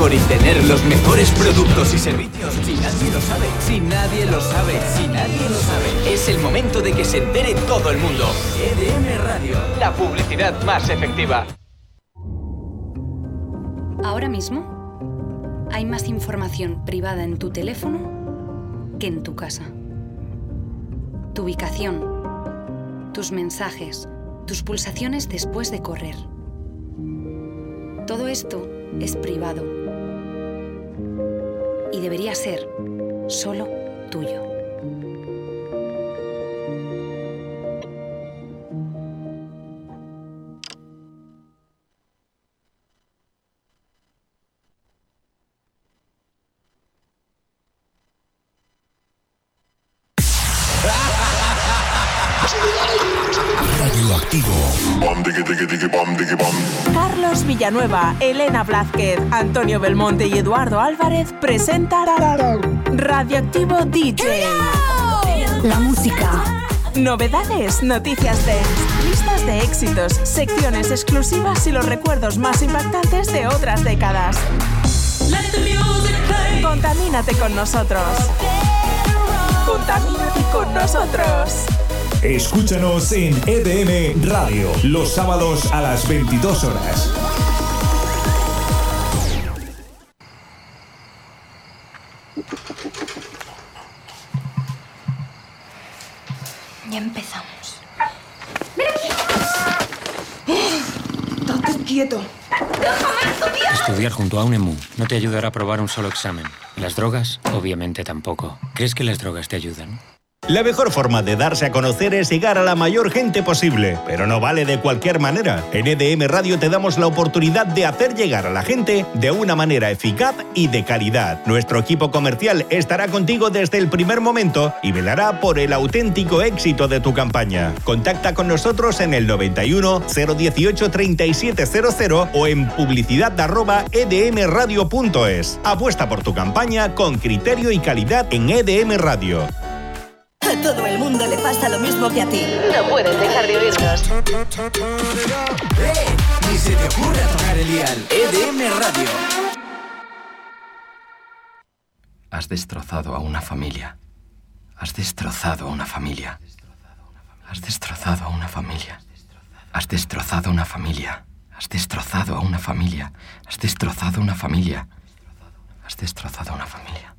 mejor y tener los mejores productos y servicios. Si nadie lo sabe, si nadie lo sabe, si nadie lo sabe, es el momento de que se entere todo el mundo. EDM Radio, la publicidad más efectiva. Ahora mismo hay más información privada en tu teléfono que en tu casa. Tu ubicación, tus mensajes, tus pulsaciones después de correr. Todo esto es privado y debería ser solo tuyo. Villanueva, Elena Blázquez, Antonio Belmonte y Eduardo Álvarez presentan Radioactivo DJ. La música. Novedades, noticias de listas de éxitos, secciones exclusivas y los recuerdos más impactantes de otras décadas. Contamínate con nosotros. Contamínate con nosotros. Escúchanos en EDM Radio los sábados a las 22 horas. Ya empezamos. ¡Ven aquí! Todo quieto. Estudiar junto a un emu no te ayudará a probar un solo examen. Las drogas, obviamente, tampoco. ¿Crees que las drogas te ayudan? La mejor forma de darse a conocer es llegar a la mayor gente posible, pero no vale de cualquier manera. En EDM Radio te damos la oportunidad de hacer llegar a la gente de una manera eficaz y de calidad. Nuestro equipo comercial estará contigo desde el primer momento y velará por el auténtico éxito de tu campaña. Contacta con nosotros en el 91 018 3700 o en publicidad arroba edmradio.es. Apuesta por tu campaña con criterio y calidad en EDM Radio. A todo el mundo le pasa lo mismo que a ti. No puedes dejar de oírnos. ¡Eh! Ni se te ocurra tocar el dial. EDM Radio. Has destrozado a una familia. Has destrozado a una familia. Has destrozado a una familia. Has destrozado a una familia. Has destrozado a una familia. Has destrozado a una familia. Has destrozado a una familia.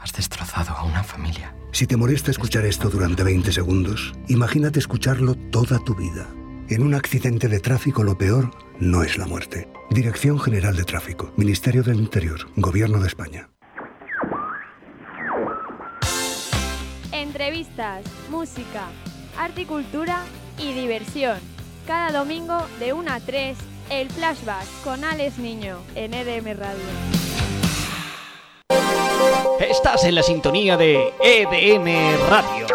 Has destrozado a una familia. Si te molesta escuchar esto durante 20 segundos, imagínate escucharlo toda tu vida. En un accidente de tráfico lo peor no es la muerte. Dirección General de Tráfico, Ministerio del Interior, Gobierno de España. Entrevistas, música, arte y cultura y diversión. Cada domingo de 1 a 3, el flashback con Alex Niño en EDM Radio. Estás en la sintonía de EDM Radio.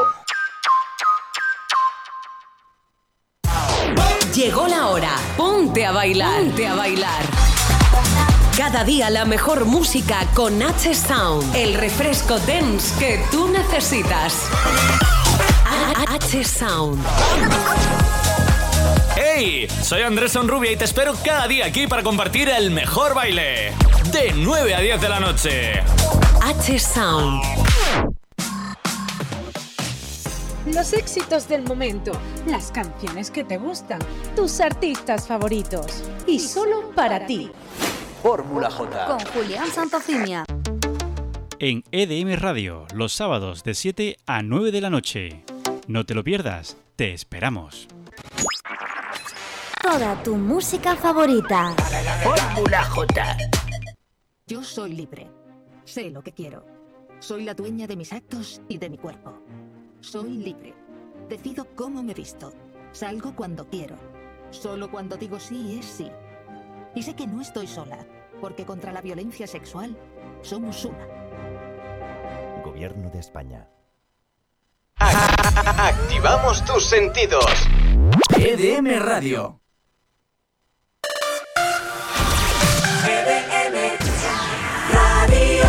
Llegó la hora. Ponte a bailar. Ponte a bailar. Cada día la mejor música con H Sound. El refresco dance que tú necesitas. H Sound. ¡Hey! Soy Andrés Sonrubia y te espero cada día aquí para compartir el mejor baile. De 9 a 10 de la noche. H Sound. Los éxitos del momento, las canciones que te gustan, tus artistas favoritos. Y solo para ti. Fórmula J. Con Julián Santofimia. En EDM Radio, los sábados de 7 a 9 de la noche. No te lo pierdas, te esperamos. Toda tu música favorita. Fórmula J. Yo soy libre. Sé lo que quiero. Soy la dueña de mis actos y de mi cuerpo. Soy libre. Decido cómo me visto. Salgo cuando quiero. Solo cuando digo sí es sí. Y sé que no estoy sola, porque contra la violencia sexual somos una. Gobierno de España. Activamos tus sentidos. EDM Radio. EDM Radio.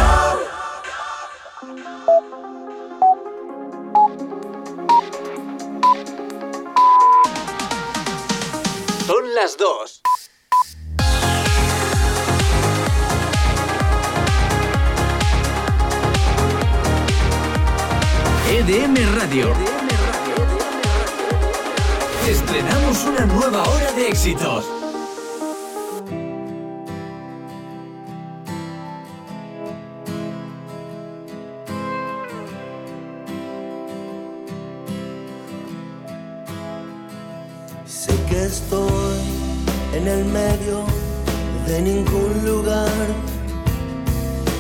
Las dos. EDM Radio. Estrenamos una nueva hora de éxitos. El medio de ningún lugar,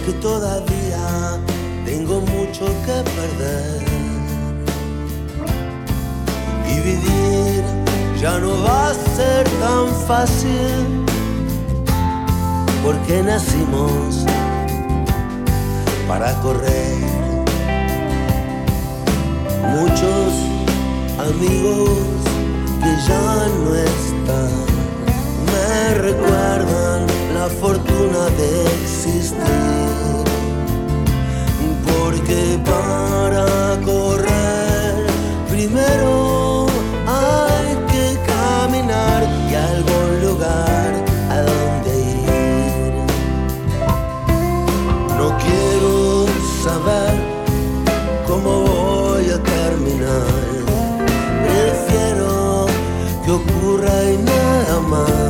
que todavía tengo mucho que perder. Y vivir ya no va a ser tan fácil, porque nacimos para correr. Muchos amigos que ya no están me recuerdan la fortuna de existir. Porque para correr primero hay que caminar y algún lugar a donde ir. No quiero saber cómo voy a terminar. Prefiero que ocurra y nada más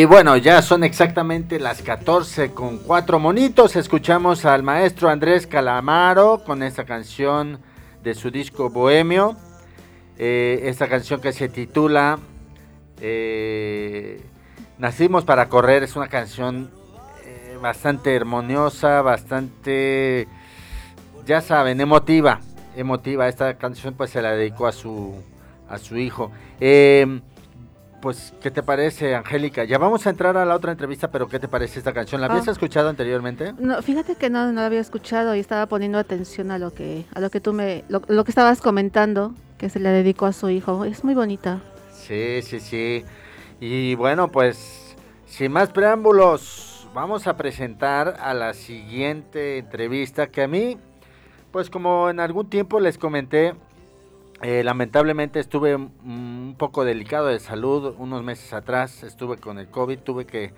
Y bueno, ya son exactamente las 14 con cuatro monitos. Escuchamos al maestro Andrés Calamaro con esta canción de su disco Bohemio. Eh, esta canción que se titula eh, Nacimos para correr. Es una canción eh, bastante armoniosa, bastante, ya saben, emotiva. Emotiva. Esta canción pues se la dedicó a su, a su hijo. Pues, ¿qué te parece, Angélica? Ya vamos a entrar a la otra entrevista, pero ¿qué te parece esta canción? ¿La habías Ah. escuchado anteriormente? No, fíjate que no, no lo había escuchado y estaba poniendo atención a lo que, a lo que tú me, lo, lo que estabas comentando, que se le dedicó a su hijo. Es muy bonita. Sí, sí, sí. Y bueno, pues, sin más preámbulos, vamos a presentar a la siguiente entrevista que a mí, pues como en algún tiempo les comenté, eh, lamentablemente estuve un poco delicado de salud unos meses atrás, estuve con el COVID, tuve que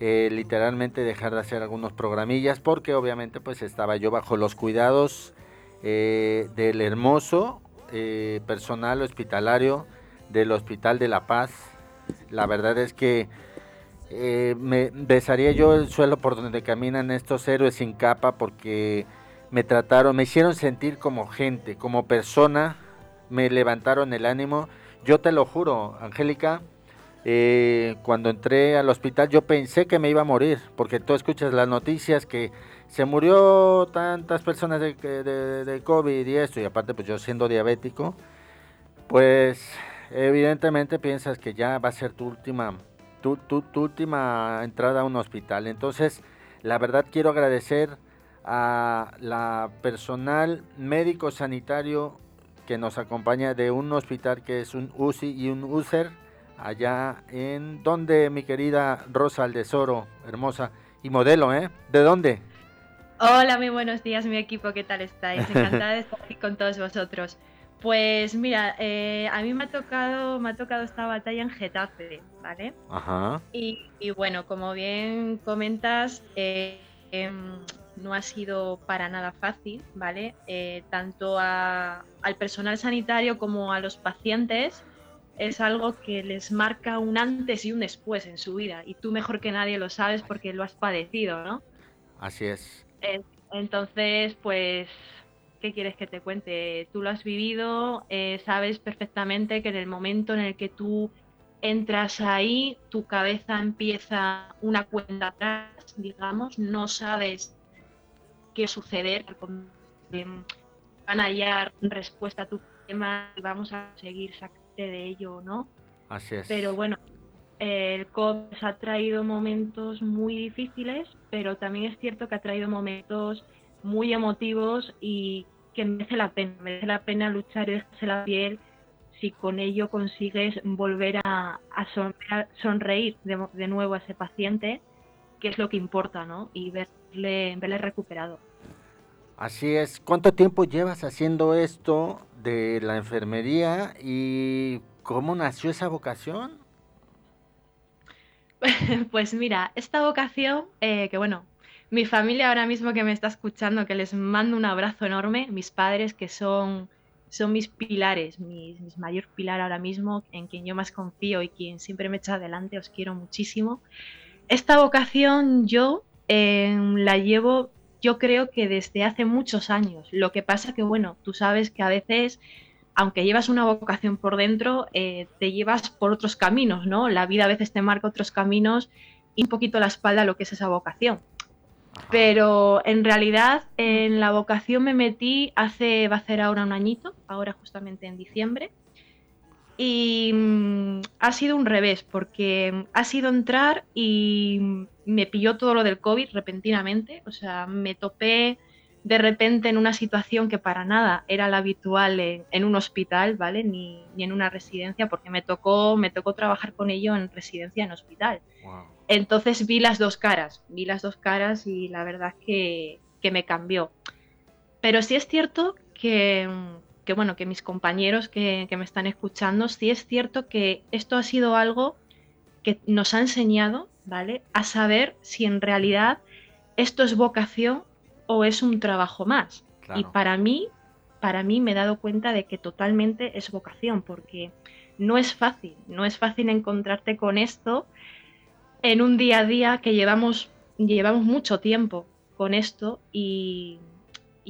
eh, literalmente dejar de hacer algunos programillas porque obviamente pues estaba yo bajo los cuidados eh, del hermoso personal hospitalario del Hospital de la Paz. La verdad es que me besaría yo el suelo por donde caminan estos héroes sin capa porque me trataron, me hicieron sentir como gente, como persona, me levantaron el ánimo. Yo te lo juro, Angélica, eh, cuando entré al hospital yo pensé que me iba a morir, porque tú escuchas las noticias que se murió tantas personas de, de, COVID y esto, y aparte pues yo siendo diabético, pues evidentemente piensas que ya va a ser tu última, tu, tu, tu última entrada a un hospital. Entonces, la verdad quiero agradecer a la personal médico sanitario que nos acompaña de un hospital que es un UCI y un UCER allá en donde mi querida Rosa Aldesoro, hermosa y modelo, ¿eh? ¿De dónde? Hola, muy buenos días, mi equipo, ¿qué tal estáis? Encantada de estar aquí con todos vosotros. Pues mira, eh, a mí me ha tocado, me ha tocado esta batalla en Getafe, ¿vale? Ajá. Y, y bueno, como bien comentas, eh, em, no ha sido para nada fácil, ¿vale? Eh, tanto a- al personal sanitario como a los pacientes es algo que les marca un antes y un después en su vida. Y tú mejor que nadie lo sabes porque lo has padecido, ¿no? Así es. En- Entonces, pues, ¿qué quieres que te cuente? Tú lo has vivido, eh, sabes perfectamente que en el momento en el que tú entras ahí, tu cabeza empieza una cuenta atrás, digamos, no sabes qué suceder, eh, van a hallar respuesta a tu problema y vamos a seguir sacarte de ello, ¿no? Así es. Pero bueno, el COVID ha traído momentos muy difíciles, pero también es cierto que ha traído momentos muy emotivos y que merece la pena, merece la pena luchar y dejarse la piel si con ello consigues volver a, sonreír de, nuevo a ese paciente, que es lo que importa, ¿no? Y verle, verle recuperado. Así es. ¿Cuánto tiempo llevas haciendo esto de la enfermería y cómo nació esa vocación? pues mira, esta vocación, eh, que bueno, mi familia ahora mismo que me está escuchando, que les mando un abrazo enorme, mis padres que son, son mis pilares, mis, mis mayor pilar ahora mismo, en quien yo más confío y quien siempre me echa adelante, os quiero muchísimo. Esta vocación yo em, la llevo, yo creo que desde hace muchos años. Lo que pasa que, bueno, tú sabes que a veces aunque llevas una vocación por dentro, eh, te llevas por otros caminos, ¿no? La vida a veces te marca otros caminos y un poquito la espalda lo que es esa vocación. Pero en realidad en la vocación me metí hace, va a ser ahora un añito, ahora justamente en diciembre. Y mm, ha sido un revés, porque ha sido entrar y me pilló todo lo del COVID repentinamente. O sea, me topé de repente en una situación que para nada era la habitual en, un hospital, ¿vale? Ni, ni, en una residencia, porque me tocó, me tocó trabajar con ello en residencia en hospital. Entonces vi las dos caras, vi las dos caras y la verdad que, que me cambió. Pero sí es cierto que, que bueno, que mis compañeros que, que, me están escuchando, sí es cierto que esto ha sido algo que nos ha enseñado, ¿vale? A saber si en realidad esto es vocación o es un trabajo más. Y para mí, para mí me he dado cuenta de que totalmente es vocación, porque no es fácil, no es fácil encontrarte con esto en un día a día que llevamos, llevamos mucho tiempo con esto y,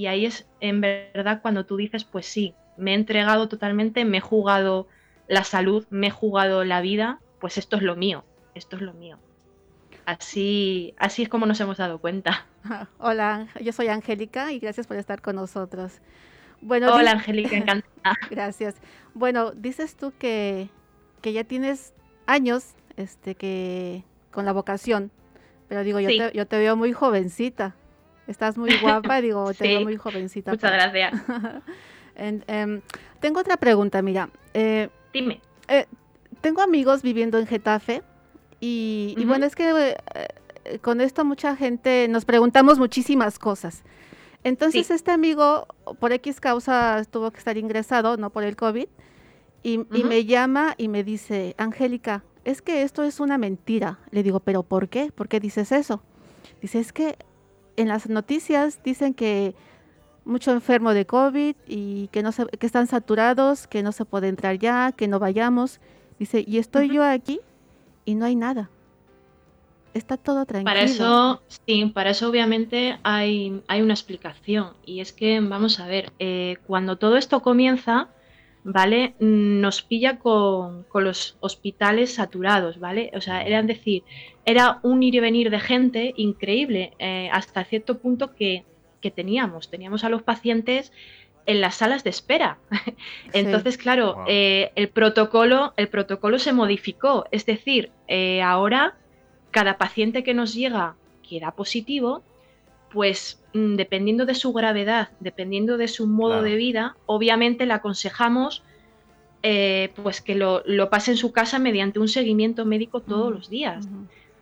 ahí es en verdad cuando tú dices, pues sí, me he entregado totalmente, me he jugado la salud, me he jugado la vida, pues esto es lo mío, esto es lo mío. Así, así es como nos hemos dado cuenta. Hola, yo soy Angélica y gracias por estar con nosotros. Bueno, Hola Angélica, encantada. gracias. Bueno, dices tú que, que ya tienes años este, que, con la vocación. Pero digo, yo, te, yo te veo muy jovencita. Estás muy guapa, digo, te veo muy jovencita. Muchas gracias. Em, tengo otra pregunta, mira. Eh, Dime. Eh, tengo amigos viviendo en Getafe y, bueno, es que eh, con esto mucha gente nos preguntamos muchísimas cosas. Entonces este amigo por X causa tuvo que estar ingresado, no por el COVID, y, y me llama y me dice, Angélica, es que esto es una mentira. Le digo, pero ¿por qué? ¿Por qué dices eso? Dice, es que en las noticias dicen que mucho enfermo de COVID y que, no se, que están saturados, que no se puede entrar ya, que no vayamos. Dice, y estoy yo aquí y no hay nada. Está todo tranquilo. Para eso, sí, para eso obviamente hay, hay una explicación. Y es que, vamos a ver, eh, cuando todo esto comienza, ¿vale? Nos pilla con, los hospitales saturados, ¿vale? O sea, era decir, era un ir y venir de gente increíble, eh, hasta cierto punto que, teníamos, teníamos a los pacientes en las salas de espera. Entonces, claro, eh, el, protocolo, el protocolo se modificó, es decir, eh, ahora cada paciente que nos llega que da positivo, pues Mm, dependiendo de su gravedad, dependiendo de su modo de vida, obviamente le aconsejamos eh, pues que lo, pase en su casa mediante un seguimiento médico todos los días.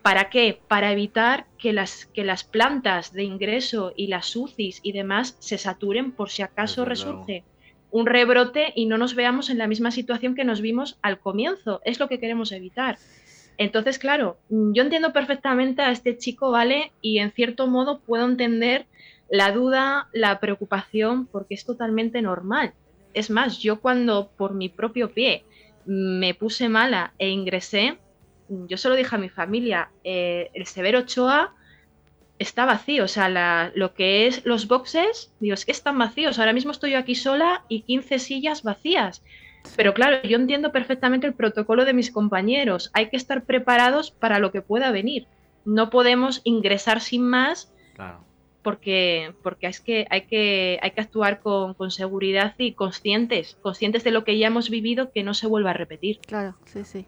¿Para qué? Para evitar que las, que las plantas de ingreso y las UCIs y demás se saturen por si acaso resurge un rebrote y no nos veamos en la misma situación que nos vimos al comienzo. Es lo que queremos evitar. Entonces, claro, mm, yo entiendo perfectamente a este chico, ¿vale? Y en cierto modo puedo entender la duda, la preocupación, porque es totalmente normal. Es más, yo cuando por mi propio pie me puse mala e ingresé, yo solo dije a mi familia, eh, el Severo Ochoa está vacío, o sea, lo que es los boxes, digo, es que están vacíos, ahora mismo estoy yo aquí sola y 15 sillas vacías. Pero claro, yo entiendo perfectamente el protocolo de mis compañeros. Hay que estar preparados para lo que pueda venir. No podemos ingresar sin más porque, porque es que hay que, hay que actuar con, con, seguridad y conscientes, conscientes de lo que ya hemos vivido que no se vuelva a repetir. Claro, sí, sí.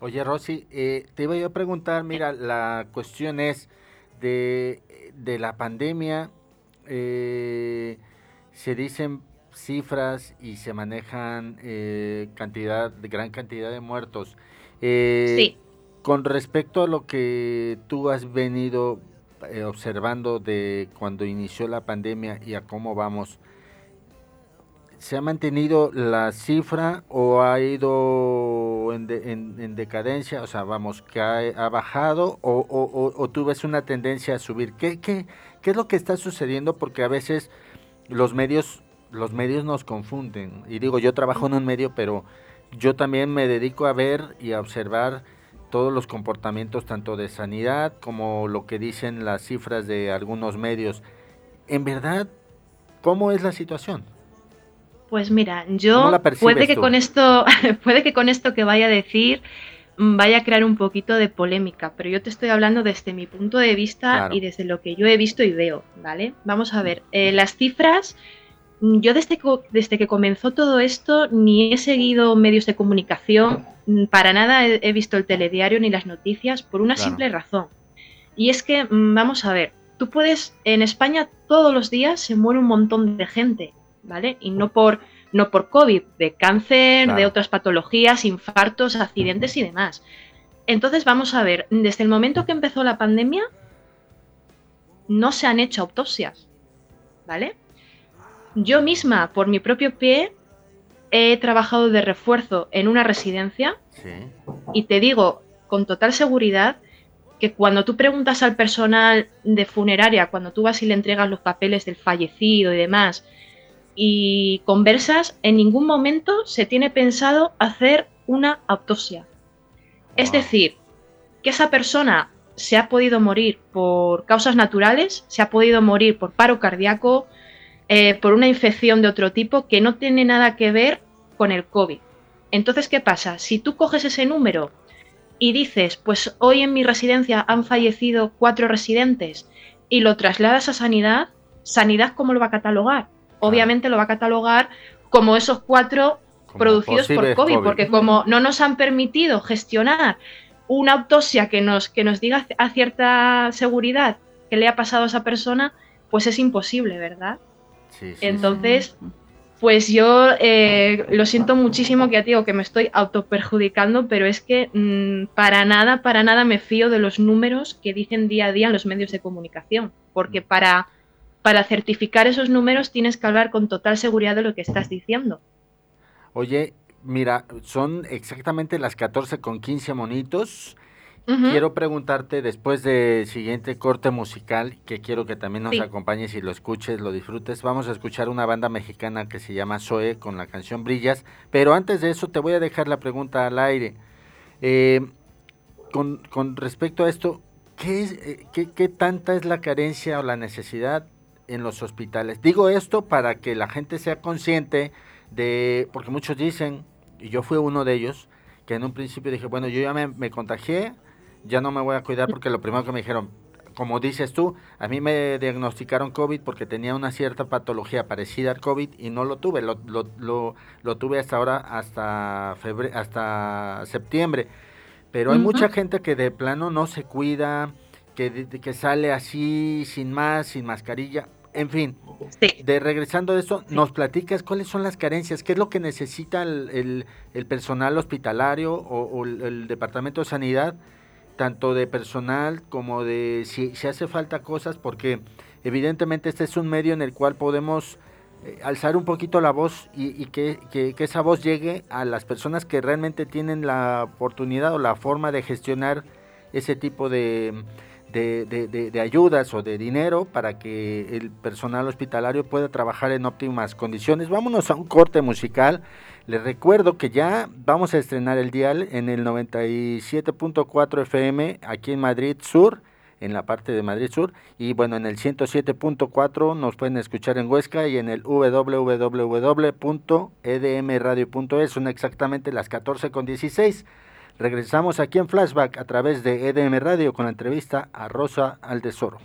Oye, Rosy, eh, te iba yo a preguntar, mira, la cuestión es de, de la pandemia, eh, se dicen cifras y se manejan eh, cantidad, de gran cantidad de muertos. sí. Con respecto a lo que tú has venido observando de cuando inició la pandemia y a cómo vamos, ¿Se ha mantenido la cifra o ha ido en, en, decadencia? O sea, vamos, que ha, bajado o, o, o, tú ves una tendencia a subir. ¿Qué, qué, ¿Qué es lo que está sucediendo? Porque a veces los medios, los medios nos confunden. Y digo, yo trabajo en un medio, pero yo también me dedico a ver y a observar todos los comportamientos tanto de sanidad como lo que dicen las cifras de algunos medios. En verdad, ¿cómo es la situación? Pues mira, yo puede que con esto, puede que con esto que vaya a decir mm, vaya a crear un poquito de polémica, pero yo te estoy hablando desde mi punto de vista y desde lo que yo he visto y veo, ¿vale? Vamos a ver, eh, las cifras, yo desde que, desde que comenzó todo esto ni he seguido medios de comunicación, mm, para nada he, visto el telediario ni las noticias por una simple razón. Y es que, vamos a ver, tú puedes, en España todos los días se muere un montón de gente, ¿vale? Y no por, no por COVID, de cáncer, de otras patologías, infartos, accidentes y demás. Entonces, vamos a ver, desde el momento que empezó la pandemia, no se han hecho autopsias, ¿vale? Yo misma, por mi propio pie, he trabajado de refuerzo en una residencia y te digo con total seguridad que cuando tú preguntas al personal de funeraria, cuando tú vas y le entregas los papeles del fallecido y demás, y conversas, en ningún momento se tiene pensado hacer una autopsia. Es decir, que esa persona se ha podido morir por causas naturales, se ha podido morir por paro cardíaco, eh, por una infección de otro tipo que no tiene nada que ver con el COVID. Entonces, ¿qué pasa? Si tú coges ese número y dices, pues hoy en mi residencia han fallecido cuatro residentes y lo trasladas a sanidad, ¿sanidad cómo lo va a catalogar? obviamente lo va a catalogar como esos cuatro producidos por COVID, porque como no nos han permitido gestionar una autopsia que nos, que nos diga a cierta seguridad qué le ha pasado a esa persona, pues es imposible, ¿verdad? Entonces, pues yo eh, lo siento muchísimo que ya digo que me estoy autoperjudicando, pero es que mm, para nada, para nada me fío de los números que dicen día a día en los medios de comunicación, porque mm. para para certificar esos números tienes que hablar con total seguridad de lo que estás diciendo. Oye, mira, son exactamente las 14 con 15 monitos. Quiero preguntarte después del siguiente corte musical, que quiero que también nos acompañes y lo escuches, lo disfrutes. Vamos a escuchar una banda mexicana que se llama Zoe con la canción Brillas. Pero antes de eso te voy a dejar la pregunta al aire. Eh, con, con, respecto a esto, ¿qué, es, eh, qué, ¿qué tanta es la carencia o la necesidad en los hospitales. Digo esto para que la gente sea consciente de, porque muchos dicen, y yo fui uno de ellos, que en un principio dije, bueno, yo ya me, contagié, ya no me voy a cuidar porque lo primero que me dijeron, como dices tú, a mí me diagnosticaron COVID porque tenía una cierta patología parecida al COVID y no lo tuve, lo, lo, lo, tuve hasta ahora, hasta, febrero, hasta septiembre. Pero hay mucha gente que de plano no se cuida, que, que sale así, sin más, sin mascarilla. En fin, de regresando a eso, nos platicas cuáles son las carencias, qué es lo que necesita el, personal hospitalario o, el, departamento de sanidad, tanto de personal como de si, si, hace falta cosas, porque evidentemente este es un medio en el cual podemos eh, alzar un poquito la voz y, que, que, esa voz llegue a las personas que realmente tienen la oportunidad o la forma de gestionar ese tipo de de, de, ayudas o de dinero para que el personal hospitalario pueda trabajar en óptimas condiciones. Vámonos a un corte musical. Les recuerdo que ya vamos a estrenar el dial en el 97.4 FM aquí en Madrid Sur, en la parte de Madrid Sur, y bueno, en el 107.4 nos pueden escuchar en Huesca y en el www.edmradio.es, son exactamente las 14.16. Regresamos aquí en Flashback a través de EDM Radio con la entrevista a Rosa Aldesoro.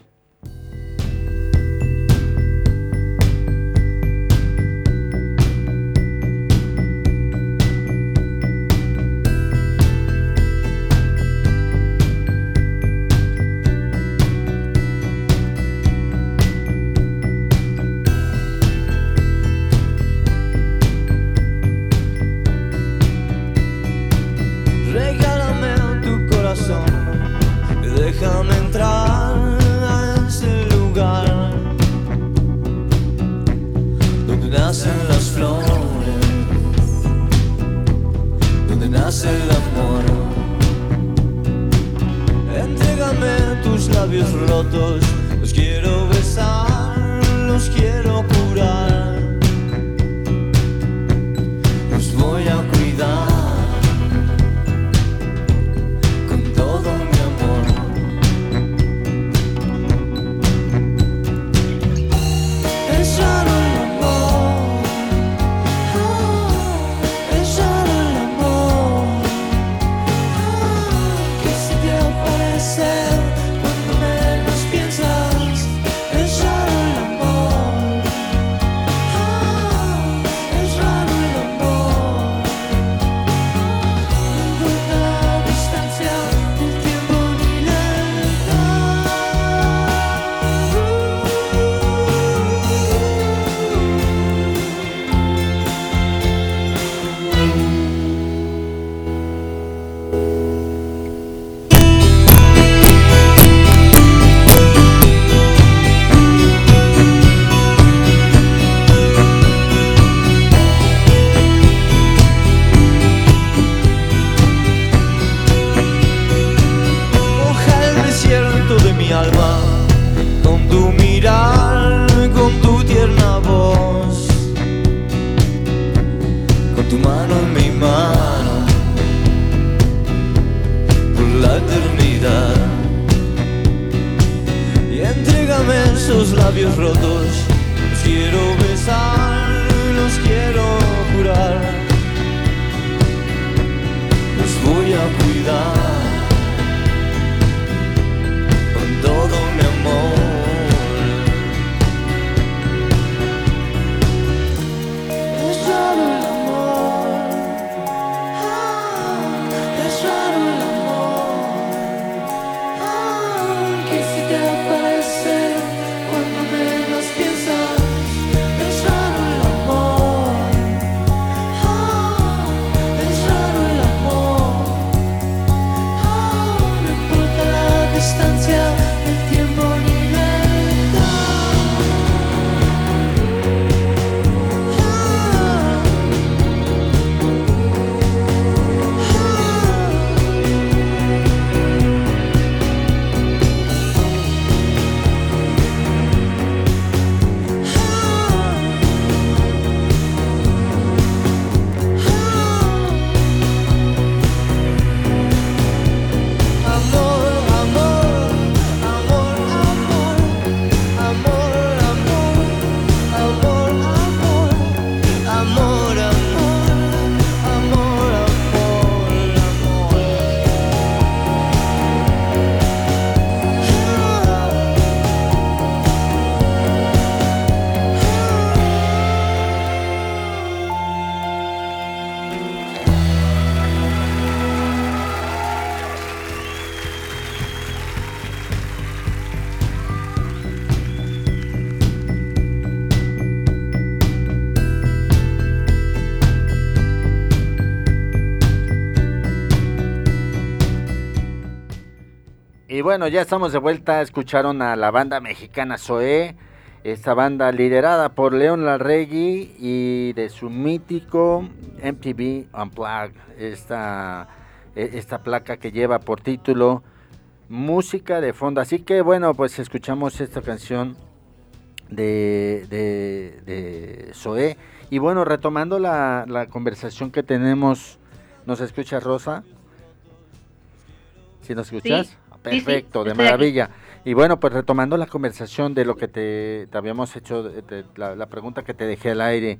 Bueno, ya estamos de vuelta. Escucharon a la banda mexicana Zoé. Esta banda liderada por León Larregui y de su mítico MTV Unplugged. Esta, e- esta placa que lleva por título Música de Fondo. Así que bueno, pues escuchamos esta canción de, de, de Zoé. Y bueno, retomando la, la conversación que tenemos, ¿nos escucha Rosa? ¿Sí nos escuchas? Sí, sí, Perfecto, de aquí. maravilla. Y bueno, pues retomando la conversación de lo que te, te habíamos hecho, de- de- la, la pregunta que te dejé al aire.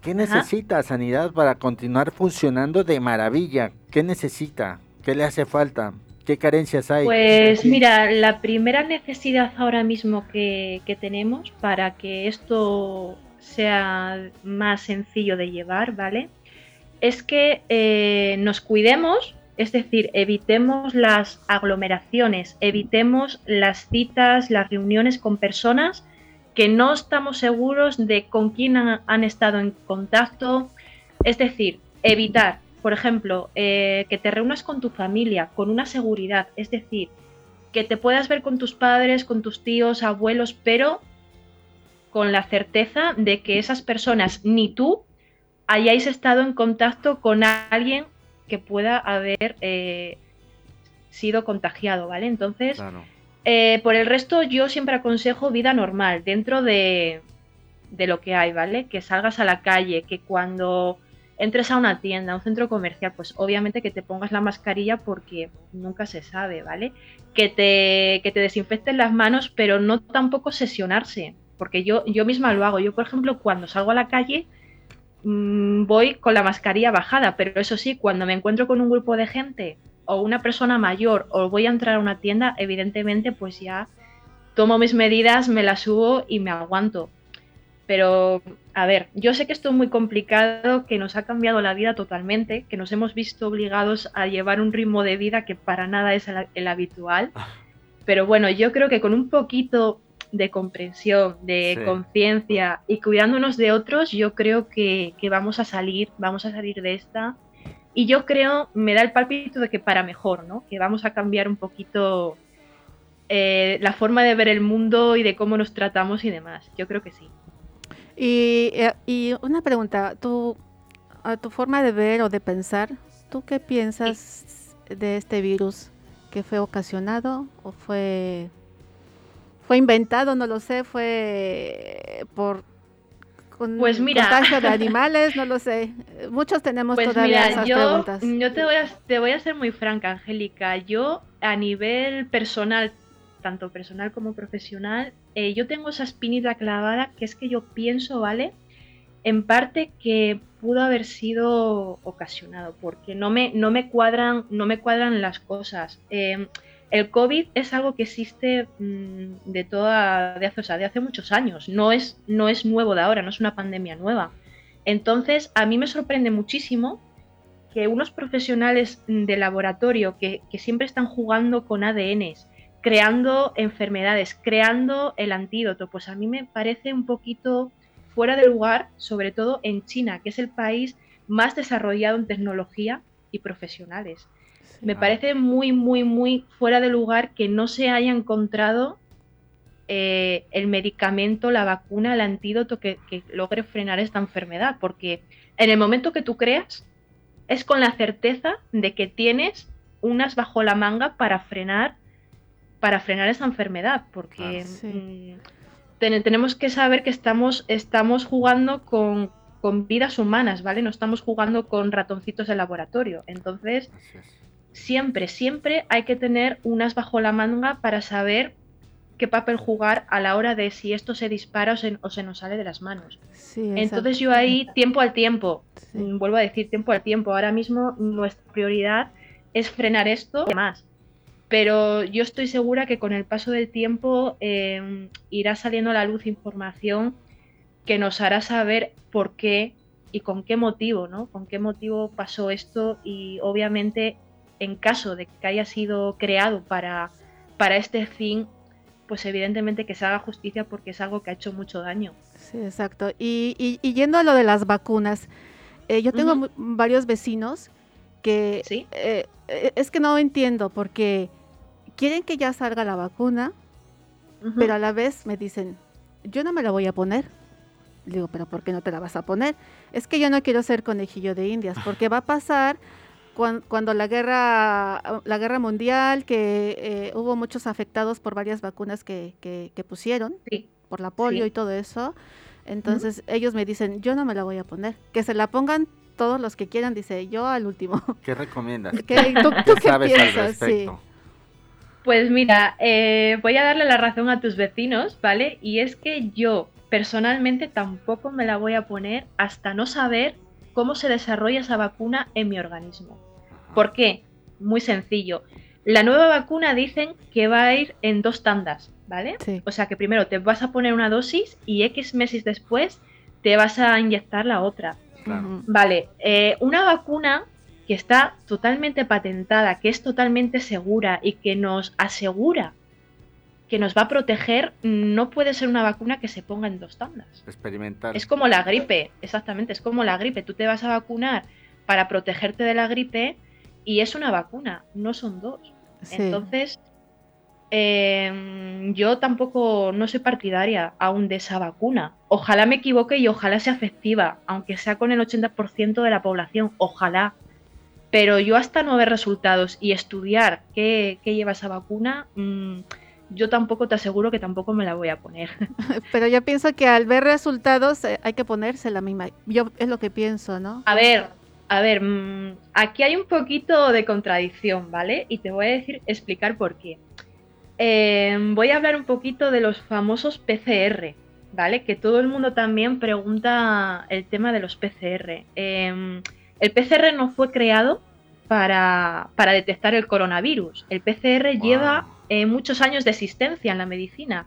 ¿Qué necesita Sanidad para continuar funcionando de maravilla? ¿Qué necesita? ¿Qué le hace falta? ¿Qué carencias hay? Pues mira, la primera necesidad ahora mismo que, que tenemos para que esto sea más sencillo de llevar, ¿vale? Es que eh, nos cuidemos, es decir, evitemos las aglomeraciones, evitemos las citas, las reuniones con personas que no estamos seguros de con quién han, estado en contacto. Es decir, evitar, por ejemplo, eh, que te reúnas con tu familia con una seguridad, es decir, que te puedas ver con tus padres, con tus tíos, abuelos, pero con la certeza de que esas personas ni tú hayáis estado en contacto con alguien que pueda haber eh, sido contagiado, ¿vale? Entonces, Eh, por el resto, yo siempre aconsejo vida normal, dentro de, de lo que hay, ¿vale? Que salgas a la calle, que cuando entres a una tienda, a un centro comercial, pues obviamente que te pongas la mascarilla porque nunca se sabe, ¿vale? Que te, que te desinfecten las manos, pero no tampoco sesionarse, porque yo, yo misma lo hago. Yo, por ejemplo, cuando salgo a la calle, mmm, voy con la mascarilla bajada, pero eso sí, cuando me encuentro con un grupo de gente o una persona mayor o voy a entrar a una tienda, evidentemente pues ya tomo mis medidas, me las subo y me aguanto. Pero, a ver, yo sé que esto es muy complicado, que nos ha cambiado la vida totalmente, que nos hemos visto obligados a llevar un ritmo de vida que para nada es el, el habitual. Pero bueno, yo creo que con un poquito de comprensión, de Sí. conciencia y cuidándonos de otros, yo creo que, que vamos a salir, vamos a salir de esta. Y yo creo, me da el palpito de que para mejor, ¿no? Que vamos a cambiar un poquito eh, la forma de ver el mundo y de cómo nos tratamos y demás. Yo creo que sí. Y, eh, y una pregunta, ¿tú, a tu forma de ver o de pensar, ¿tú qué piensas de este virus? ¿Que fue ocasionado o fue, fue inventado? No lo sé, fue por con Pues mira. contagio de animales, no lo sé. Muchos tenemos Pues todavía mira, esas yo, preguntas. yo te, voy a, te voy a ser muy franca, Angélica. Yo, a nivel personal, tanto personal como profesional, eh, yo tengo esa espinita clavada que es que yo pienso, ¿vale? En parte que pudo haber sido ocasionado, porque no me, no me, cuadran, no me cuadran las cosas. Eh, el COVID es algo que existe mm, de toda, de hace, de hace muchos años. No es, no es nuevo de ahora, no es una pandemia nueva. Entonces, a mí me sorprende muchísimo que unos profesionales de laboratorio que, que siempre están jugando con ADNs, creando enfermedades, creando el antídoto, pues a mí me parece un poquito fuera de lugar, sobre todo en China, que es el país más desarrollado en tecnología y profesionales. Me parece muy, muy, muy fuera de lugar que no se haya encontrado eh, el medicamento, la vacuna, el antídoto que, que logre frenar esta enfermedad, porque en el momento que tú creas, es con la certeza de que tienes unas bajo la manga para frenar para frenar esa enfermedad, porque mm, ten- tenemos que saber que estamos, estamos jugando con, con vidas humanas, ¿vale? No estamos jugando con ratoncitos de laboratorio. Entonces, siempre, siempre hay que tener unas bajo la manga para saber qué papel jugar a la hora de si esto se dispara o se, o se nos sale de las manos. Sí, Entonces yo ahí, tiempo al tiempo, mm, vuelvo a decir, tiempo al tiempo. Ahora mismo nuestra prioridad es frenar esto y demás. Pero yo estoy segura que con el paso del tiempo eh, irá saliendo a la luz información que nos hará saber por qué y con qué motivo, ¿no? Con qué motivo pasó esto y obviamente en caso de que haya sido creado para, para este fin, pues evidentemente que se haga justicia porque es algo que ha hecho mucho daño. Sí, exacto. Y, y- y yendo a lo de las vacunas, eh, yo tengo Ujú. mu- varios vecinos que eh, eh, es que no entiendo porque quieren que ya salga la vacuna, Ujú. pero a la vez me dicen, yo no me la voy a poner. Le digo, pero ¿por qué no te la vas a poner? Es que yo no quiero ser conejillo de indias, porque va a pasar cuan- cuando, la guerra la guerra mundial, que eh, hubo muchos afectados por varias vacunas que, que- que pusieron, por la polio Sí. y todo eso. Entonces ellos me dicen, yo no me la voy a poner. Que se la pongan todos los que quieran, dice yo al último. ¿Qué recomiendas? ¿Qué- tú- tú qué sabes al piensas? Sí. Pues mira, eh, voy a darle la razón a tus vecinos, ¿vale? Y es que yo personalmente tampoco me la voy a poner hasta no saber cómo se desarrolla esa vacuna en mi organismo. ¿Por qué? Muy sencillo. La nueva vacuna dicen que va a ir en dos tandas, ¿vale? O sea que primero te vas a poner una dosis y X meses después te vas a inyectar la otra. Vale, eh, una vacuna que está totalmente patentada, que es totalmente segura y que nos asegura que nos va a proteger, no puede ser una vacuna que se ponga en dos tandas. Experimental. Es como la gripe, exactamente, es como la gripe. Tú te vas a vacunar para protegerte de la gripe y es una vacuna, no son dos. Sí. Entonces, eh, yo tampoco no soy partidaria aún de esa vacuna. Ojalá me equivoque y ojalá sea efectiva, aunque sea con el 80% de la población, ojalá. Pero yo hasta no ver resultados y estudiar qué, qué lleva esa vacuna, mm, yo tampoco te aseguro que tampoco me la voy a poner. Pero yo pienso que al ver resultados eh, hay que ponerse la misma. Yo es lo que pienso, ¿no? A ver, a ver, mm, aquí hay un poquito de contradicción, ¿vale? Y te voy a decir, explicar por qué. Eh, voy a hablar un poquito de los famosos PCR, ¿vale? Que todo el mundo también pregunta el tema de los PCR. Em, el PCR no fue creado para, para, detectar el coronavirus. El PCR lleva eh, muchos años de existencia en la medicina.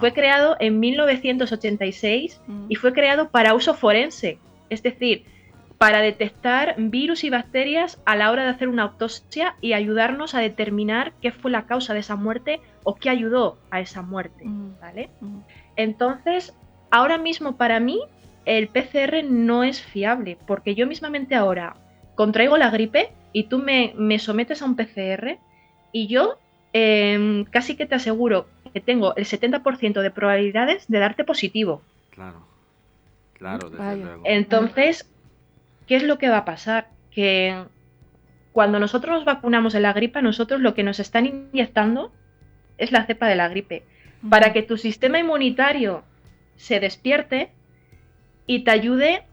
Fue creado en 1986 y fue creado para uso forense, es decir, para detectar virus y bacterias a la hora de hacer una autopsia y ayudarnos a determinar qué fue la causa de esa muerte o qué ayudó a esa muerte, ¿vale? Entonces, ahora mismo para mí el PCR no es fiable, porque yo mismamente ahora contraigo la gripe y tú me, me sometes a un PCR y yo eh, casi que te aseguro que tengo el 70% de probabilidades de darte positivo. Claro, claro, desde Vaya. luego. Entonces, ¿qué es lo que va a pasar? Que cuando nosotros nos vacunamos de la gripe, a nosotros lo que nos están inyectando es la cepa de la gripe. Para que tu sistema inmunitario se despierte y te ayude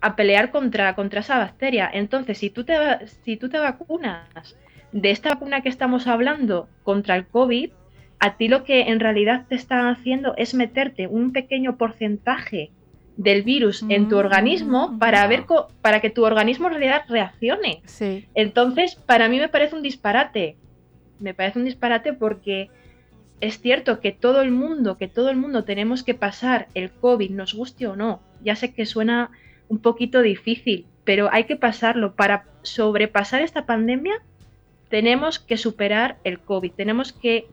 a pelear contra, contra esa bacteria. Entonces, si tú, te, si tú te vacunas de esta vacuna que estamos hablando contra el COVID, a ti lo que en realidad te están haciendo es meterte un pequeño porcentaje del virus en tu organismo para ver co- para que tu organismo en realidad reaccione. Sí. Entonces, para mí me parece un disparate. Me parece un disparate porque es cierto que todo el mundo, que todo el mundo tenemos que pasar el COVID, nos guste o no. Ya sé que suena un poquito difícil, pero hay que pasarlo. Para sobrepasar esta pandemia, tenemos que superar el COVID. Tenemos que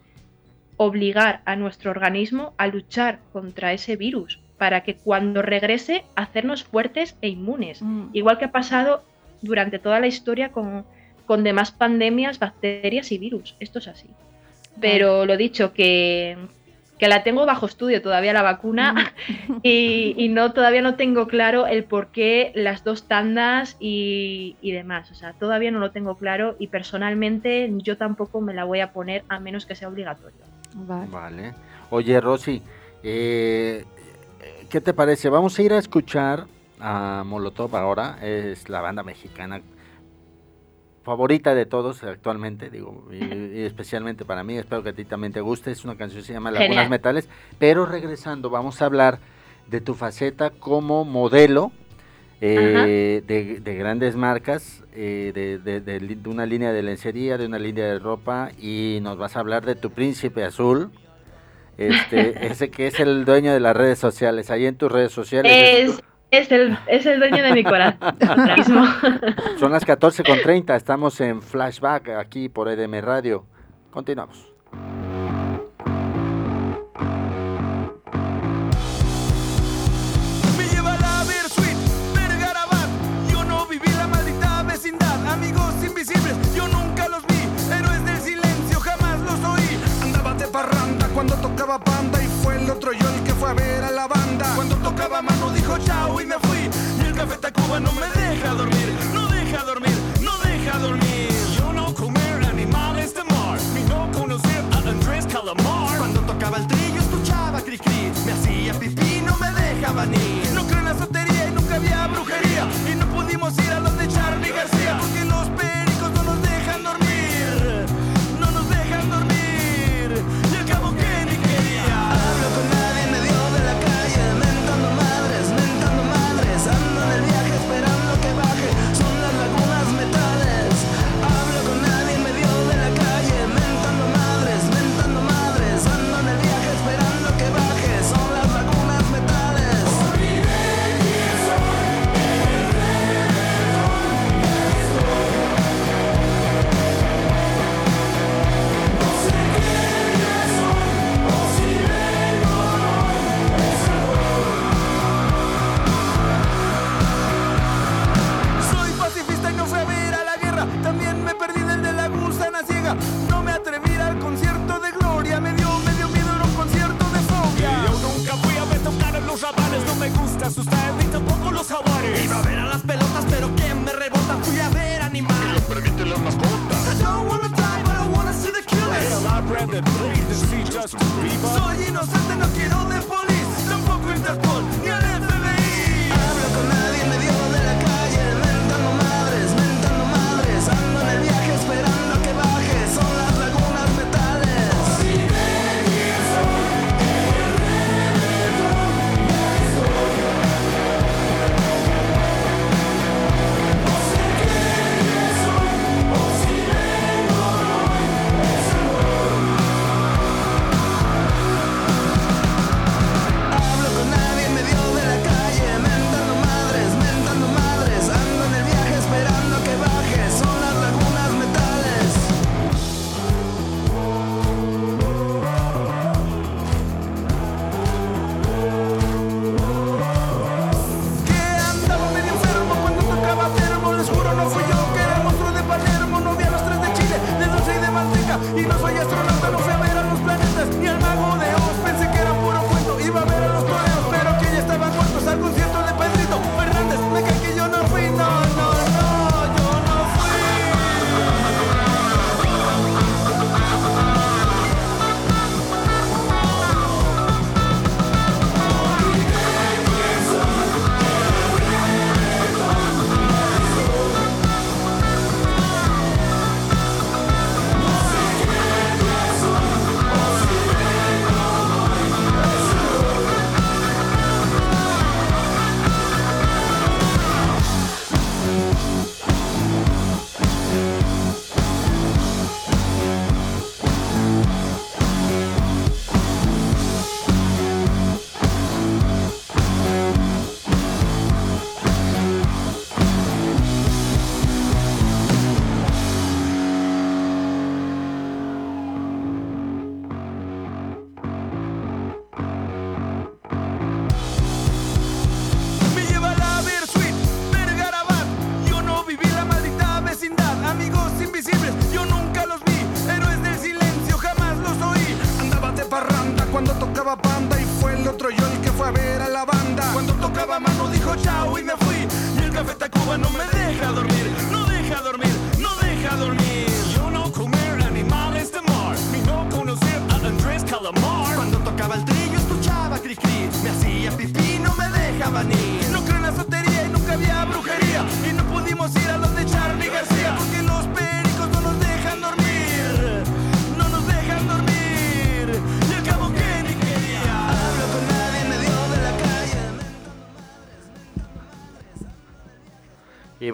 obligar a nuestro organismo a luchar contra ese virus para que cuando regrese hacernos fuertes e inmunes. Igual que ha pasado durante toda la historia con, con demás pandemias, bacterias y virus. Esto es así. Pero lo dicho, que, que la tengo bajo estudio todavía la vacuna y, y no todavía no tengo claro el por qué las dos tandas y, y demás. O sea, todavía no lo tengo claro y personalmente yo tampoco me la voy a poner a menos que sea obligatorio. Vale. Oye, Rosy, eh, ¿qué te parece? Vamos a ir a escuchar a Molotov ahora. Es la banda mexicana favorita de todos actualmente, digo, y, y especialmente para mí. Espero que a ti también te guste. Es una canción que se llama Lagunas. Metales. Pero regresando, vamos a hablar de tu faceta como modelo. eh, de, de grandes marcas, eh, de, de- de una línea de lencería, de una línea de ropa, y nos vas a hablar de tu príncipe azul, este, ese que es el dueño de las redes sociales, ahí en tus redes sociales. Es, es, el, es el dueño de mi corazón. Son las 14.30, estamos en Flashback aquí por EDM Radio. Continuamos. Me lleva la Versuit, Vergarabat. Yo no viví la maldita vecindad. Amigos invisibles, yo nunca los vi. Héroes del silencio, jamás los oí. Andaba de parranda cuando tocaba banda. Y fue el otro yo Tocaba mano dijo chao y me fui. Y el café Tacuba no me deja dormir. No deja dormir, no deja dormir. Yo no comer animales de mar. Ni no conocer a Andrés Calamar. Cuando tocaba el trillo escuchaba cri cri. Me hacía pipí, no me dejaban ir. No creo en la sotería y nunca había brujería. Y no pudimos ir a los de Charlie García. Porque los pericos Brandon Lee, to see Justin inocente, no quiero de tampoco Interpol, ni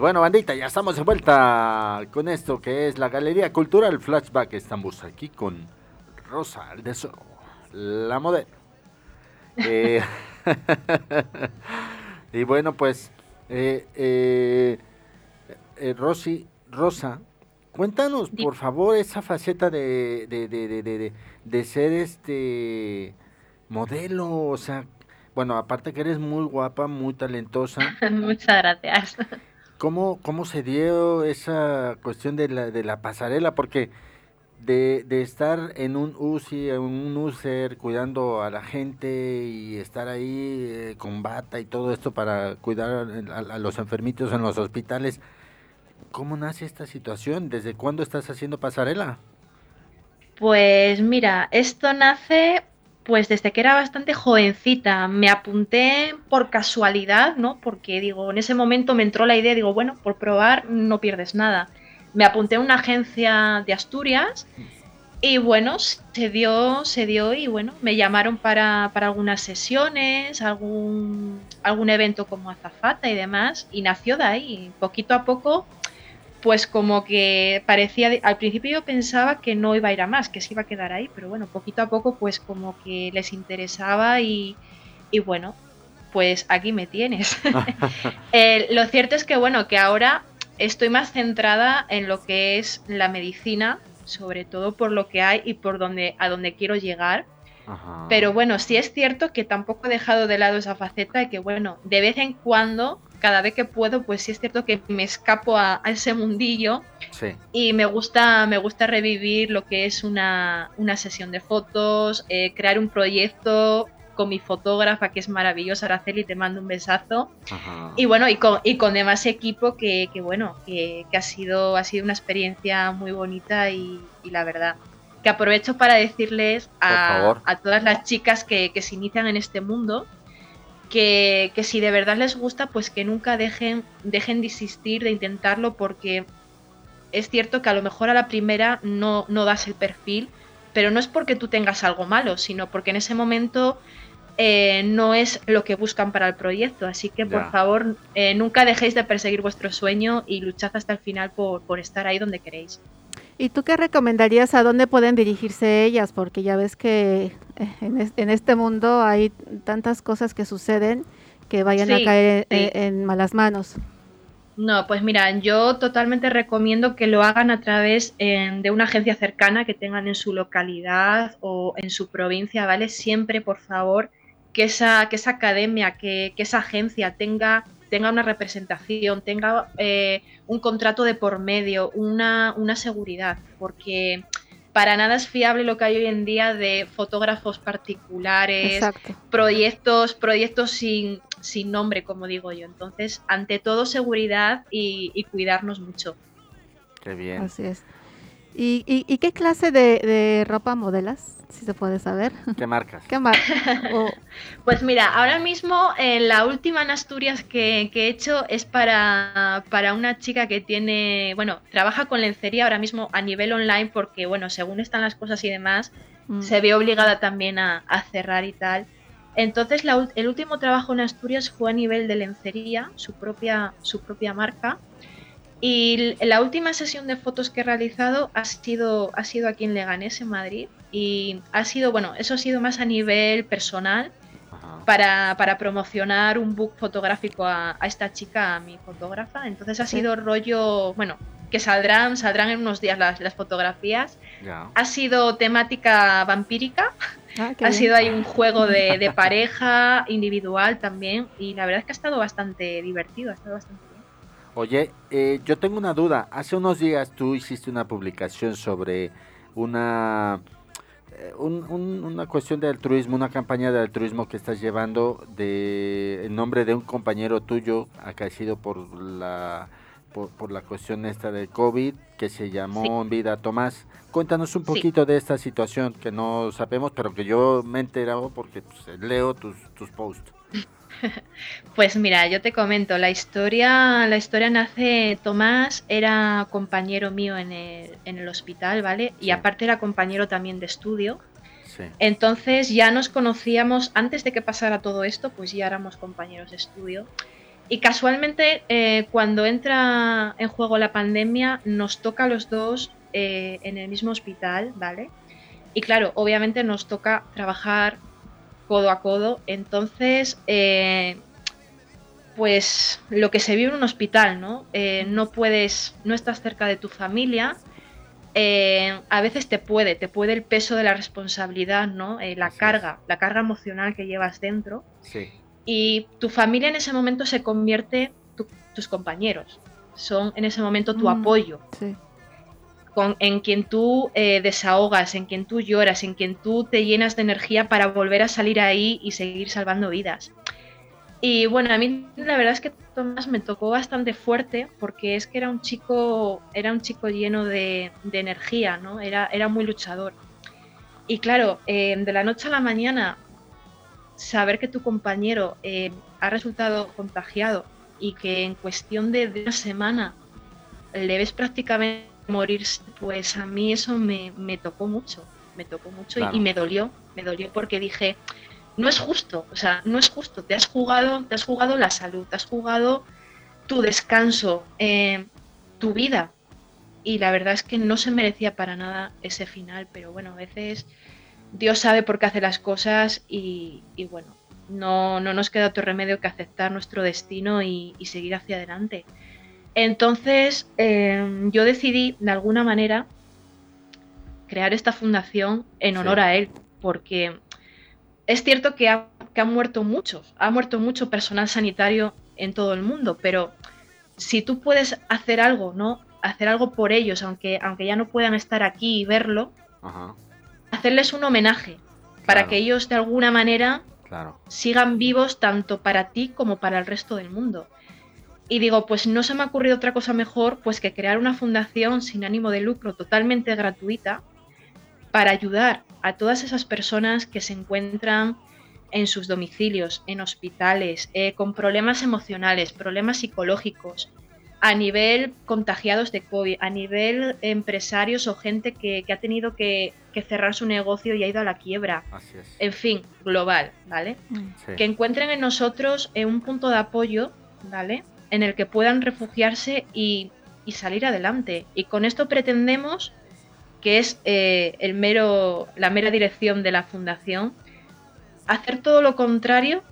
bueno, bandita, ya estamos de vuelta con esto que es la Galería Cultural Flashback. Estamos aquí con Rosa Aldeso, la modelo. Eh, y bueno, pues, eh, eh, Rosy, Rosa, cuéntanos por favor esa faceta de, de, de, de, de- de- de ser este modelo, o sea, bueno, aparte que eres muy guapa, muy talentosa. Muchas gracias. ¿Cómo, ¿Cómo se dio esa cuestión de la, de la pasarela? Porque de, de estar en un UCI, en un UCER, cuidando a la gente y estar ahí eh, con bata y todo esto para cuidar a, a los enfermitos en los hospitales, ¿cómo nace esta situación? ¿Desde cuándo estás haciendo pasarela? Pues mira, esto nace pues desde que era bastante jovencita. Me apunté por casualidad, ¿no? Porque digo, en ese momento me entró la idea, digo, bueno, por probar no pierdes nada. Me apunté a una agencia de Asturias y bueno, se dio, se dio y bueno, me llamaron para, para algunas sesiones, algún, algún evento como azafata y demás, y nació de ahí. Poquito a poco pues como que parecía, de- al principio yo pensaba que no iba a ir a más, que se iba a quedar ahí, pero bueno, poquito a poco pues como que les interesaba y, y bueno, pues aquí me tienes. Eh, lo cierto es que bueno, que ahora estoy más centrada en lo que es la medicina, sobre todo por lo que hay y por donde, a donde quiero llegar. Pero bueno, sí es cierto que tampoco he dejado de lado esa faceta y que bueno, de vez en cuando, cada vez que puedo, pues sí es cierto que me escapo a, a ese mundillo Sí. y me gusta, me gusta revivir lo que es una, una sesión de fotos, eh, crear un proyecto con mi fotógrafa que es maravillosa, Araceli, te mando un besazo. Y bueno, y con, y con demás equipo que, que bueno, que, que ha, sido, ha sido una experiencia muy bonita y, y la verdad. que aprovecho para decirles a, a todas las chicas que, que se inician en este mundo que, que si de verdad les gusta, pues que nunca dejen, dejen de insistir, de intentarlo, porque es cierto que a lo mejor a la primera no, no das el perfil, pero no es porque tú tengas algo malo, sino porque en ese momento eh, no es lo que buscan para el proyecto. Así que por Ya. favor, eh, nunca dejéis de perseguir vuestro sueño y luchad hasta el final por, por estar ahí donde queréis. ¿Y tú qué recomendarías a dónde pueden dirigirse ellas? Porque ya ves que eh, en, es- en este mundo hay tantas cosas que suceden que vayan Sí, a caer sí. en malas manos. No, pues mira, yo totalmente recomiendo que lo hagan a través de una agencia cercana que tengan en su localidad o en su provincia, ¿vale? Siempre, por favor, que esa, que esa academia, que, que esa agencia tenga, tenga una representación, tenga eh, un contrato de por medio, una, una seguridad, porque para nada es fiable lo que hay hoy en día de fotógrafos particulares, Exacto. proyectos, proyectos sin, sin nombre, como digo yo. Entonces, ante todo, seguridad y, y cuidarnos mucho. Qué bien. Así es. ¿Y, y, y qué clase de, de ropa modelas, si se puede saber? ¿Qué marcas? ¿Qué marca? O- Pues mira, ahora mismo eh, la última en Asturias que, que he hecho es para, para una chica que tiene, bueno, trabaja con lencería ahora mismo a nivel online porque, bueno, según están las cosas y demás, Mm. se ve obligada también a, a cerrar y tal. Entonces, la el último trabajo en Asturias fue a nivel de lencería, su propia, su propia marca. Y la última sesión de fotos que he realizado ha sido, ha sido aquí en Leganés, en Madrid. Y ha sido, bueno, eso ha sido más a nivel personal para, para promocionar un book fotográfico a, a esta chica, a mi fotógrafa. Entonces ha Sí. sido rollo, bueno, que saldrán, saldrán en unos días las, las fotografías. Ya. Ha sido temática vampírica. Ah, ha bien. sido ahí un juego de, de pareja, individual también. Y la verdad es que ha estado bastante divertido, ha estado bastante. Oye, eh, yo tengo una duda. Hace unos días tú hiciste una publicación sobre una, eh, un- un- una cuestión de altruismo, una campaña de altruismo que estás llevando de, en nombre de un compañero tuyo acaecido por la, por, por la cuestión esta del COVID, que se llamó Vida Tomás. Cuéntanos un Sí. poquito de esta situación que no sabemos, pero que yo me he enterado porque pues, leo tus, tus posts. Pues mira, yo te comento, la historia, la historia nace, Tomás era compañero mío en el, en el hospital, ¿vale? Y aparte era compañero también de estudio. Sí. Entonces ya nos conocíamos, antes de que pasara todo esto, pues ya éramos compañeros de estudio. Y casualmente, eh, cuando entra en juego la pandemia, nos toca a los dos eh, en el mismo hospital, ¿vale? Y claro, obviamente nos toca trabajar codo a codo. Entonces, eh, pues lo que se vive en un hospital, ¿no? Eh, no puedes, no estás cerca de tu familia. eh, a veces te puede, te puede el peso de la responsabilidad, ¿no? Eh, la carga, la carga emocional que llevas dentro. Sí. Y tu familia en ese momento se convierte tu- tus compañeros. Son en ese momento tu Mm, apoyo Sí. Con, en quien tú eh, desahogas, en quien tú lloras, en quien tú te llenas de energía para volver a salir ahí y seguir salvando vidas. Y bueno, a mí la verdad es que Tomás me tocó bastante fuerte porque es que era un chico, era un chico lleno de, energía, ¿no? Era, era muy luchador. Y claro, eh, de la noche a la mañana, saber que tu compañero eh, ha resultado contagiado y que en cuestión de, de una semana le ves prácticamente morirse, pues a mí eso me, me tocó mucho, me tocó mucho y- me dolió, me dolió porque dije, no es justo, o sea, no es justo, te has jugado, te has jugado la salud, te has jugado tu descanso, eh, tu vida. Y la verdad es que no se merecía para nada ese final, pero bueno, a veces Dios sabe por qué hace las cosas y, y bueno, no, no nos queda otro remedio que aceptar nuestro destino y, y seguir hacia adelante. Entonces, eh, yo decidí, de alguna manera, crear esta fundación en honor Sí. a él, porque es cierto que, ha- que han muerto muchos, ha muerto mucho personal sanitario en todo el mundo, pero si tú puedes hacer algo, ¿no? Hacer algo por ellos, aunque, aunque ya no puedan estar aquí y verlo, Ajá, hacerles un homenaje para que ellos de alguna manera claro. sigan vivos tanto para ti como para el resto del mundo. Y digo, pues no se me ha ocurrido otra cosa mejor pues que crear una fundación sin ánimo de lucro totalmente gratuita para ayudar a todas esas personas que se encuentran en sus domicilios, en hospitales, eh, con problemas emocionales, problemas psicológicos, a nivel contagiados de COVID, a nivel empresarios o gente que, ha tenido que, cerrar su negocio y ha ido a la quiebra. En fin, global, ¿vale? Mm. Que encuentren en nosotros eh, un punto de apoyo, ¿vale? En el que puedan refugiarse y, salir adelante. Y con esto pretendemos, que es eh, el mero, la mera dirección de la fundación, hacer todo lo contrario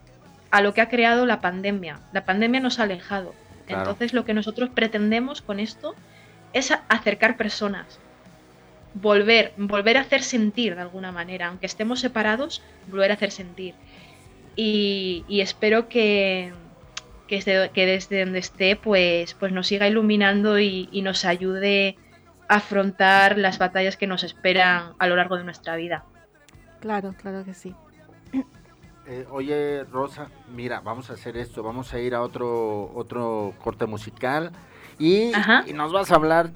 a lo que ha creado la pandemia. La pandemia nos ha alejado entonces lo que nosotros pretendemos con esto es acercar personas, volver, volver a hacer sentir de alguna manera, aunque estemos separados, volver a hacer sentir. Y, espero que, que, desde, donde esté, pues, pues nos siga iluminando y, nos ayude a afrontar las batallas que nos esperan a lo largo de nuestra vida. Claro, claro que sí. Eh, oye, Rosa, mira, vamos a hacer esto, vamos a ir a otro, otro corte musical y, nos vas a hablar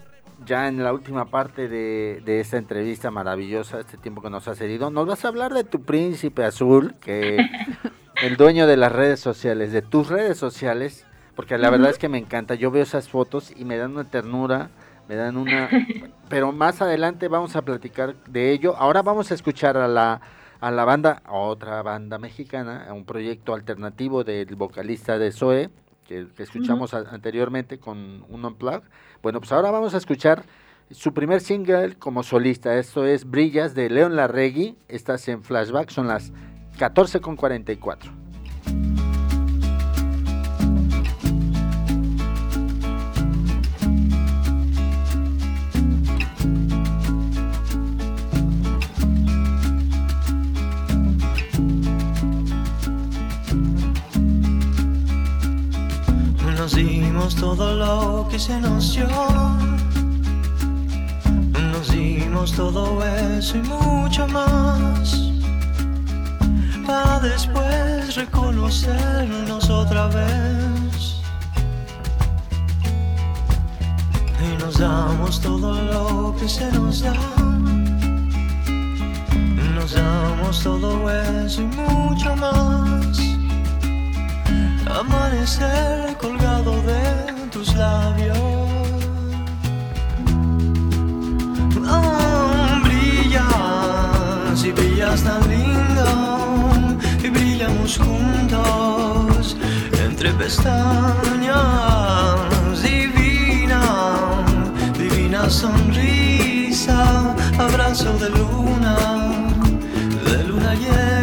ya en la última parte de, esta entrevista maravillosa, este tiempo que nos ha cedido, nos vas a hablar de tu príncipe azul, que el dueño de las redes sociales, de tus redes sociales, porque la verdad es que me encanta, yo veo esas fotos y me dan una ternura, me dan una... Pero más adelante vamos a platicar de ello. Ahora vamos a escuchar a la a la banda, a otra banda mexicana, a un proyecto alternativo del vocalista de Zoe, que, escuchamos anteriormente con un unplug. Bueno, pues ahora vamos a escuchar su primer single como solista. Esto es Brillas de León Larregui. Estás en flashback, son las 14.44. todo lo que se nos dio. Nos dimos todo eso y mucho más. Para después reconocernos otra vez. Y nos damos todo lo que se nos da. Nos damos todo eso y mucho más amanecer colgado de tus labios. Oh, brillas y brillas tan lindo juntos entre pestañas. Divina, divina sonrisa, abrazo de luna, de luna llena.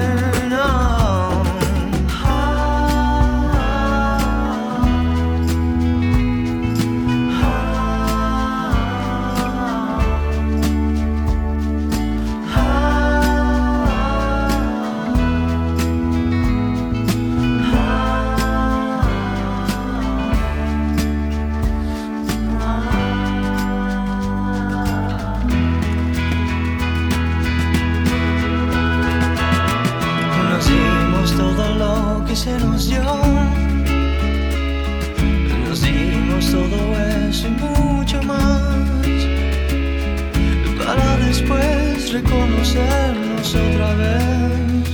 Reconocernos otra vez.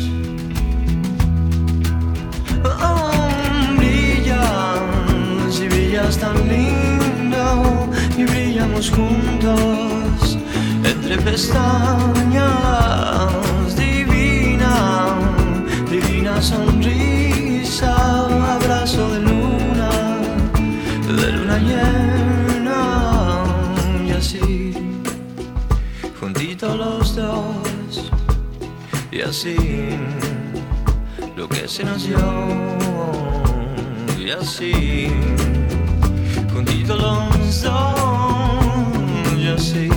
Oh, brillas y brillas tan lindo y brillamos juntos entre pestañas. Divina, divina sonrisa, abrazo de luna, de luna llena y así lo que se nos dio y así juntitos los dos y así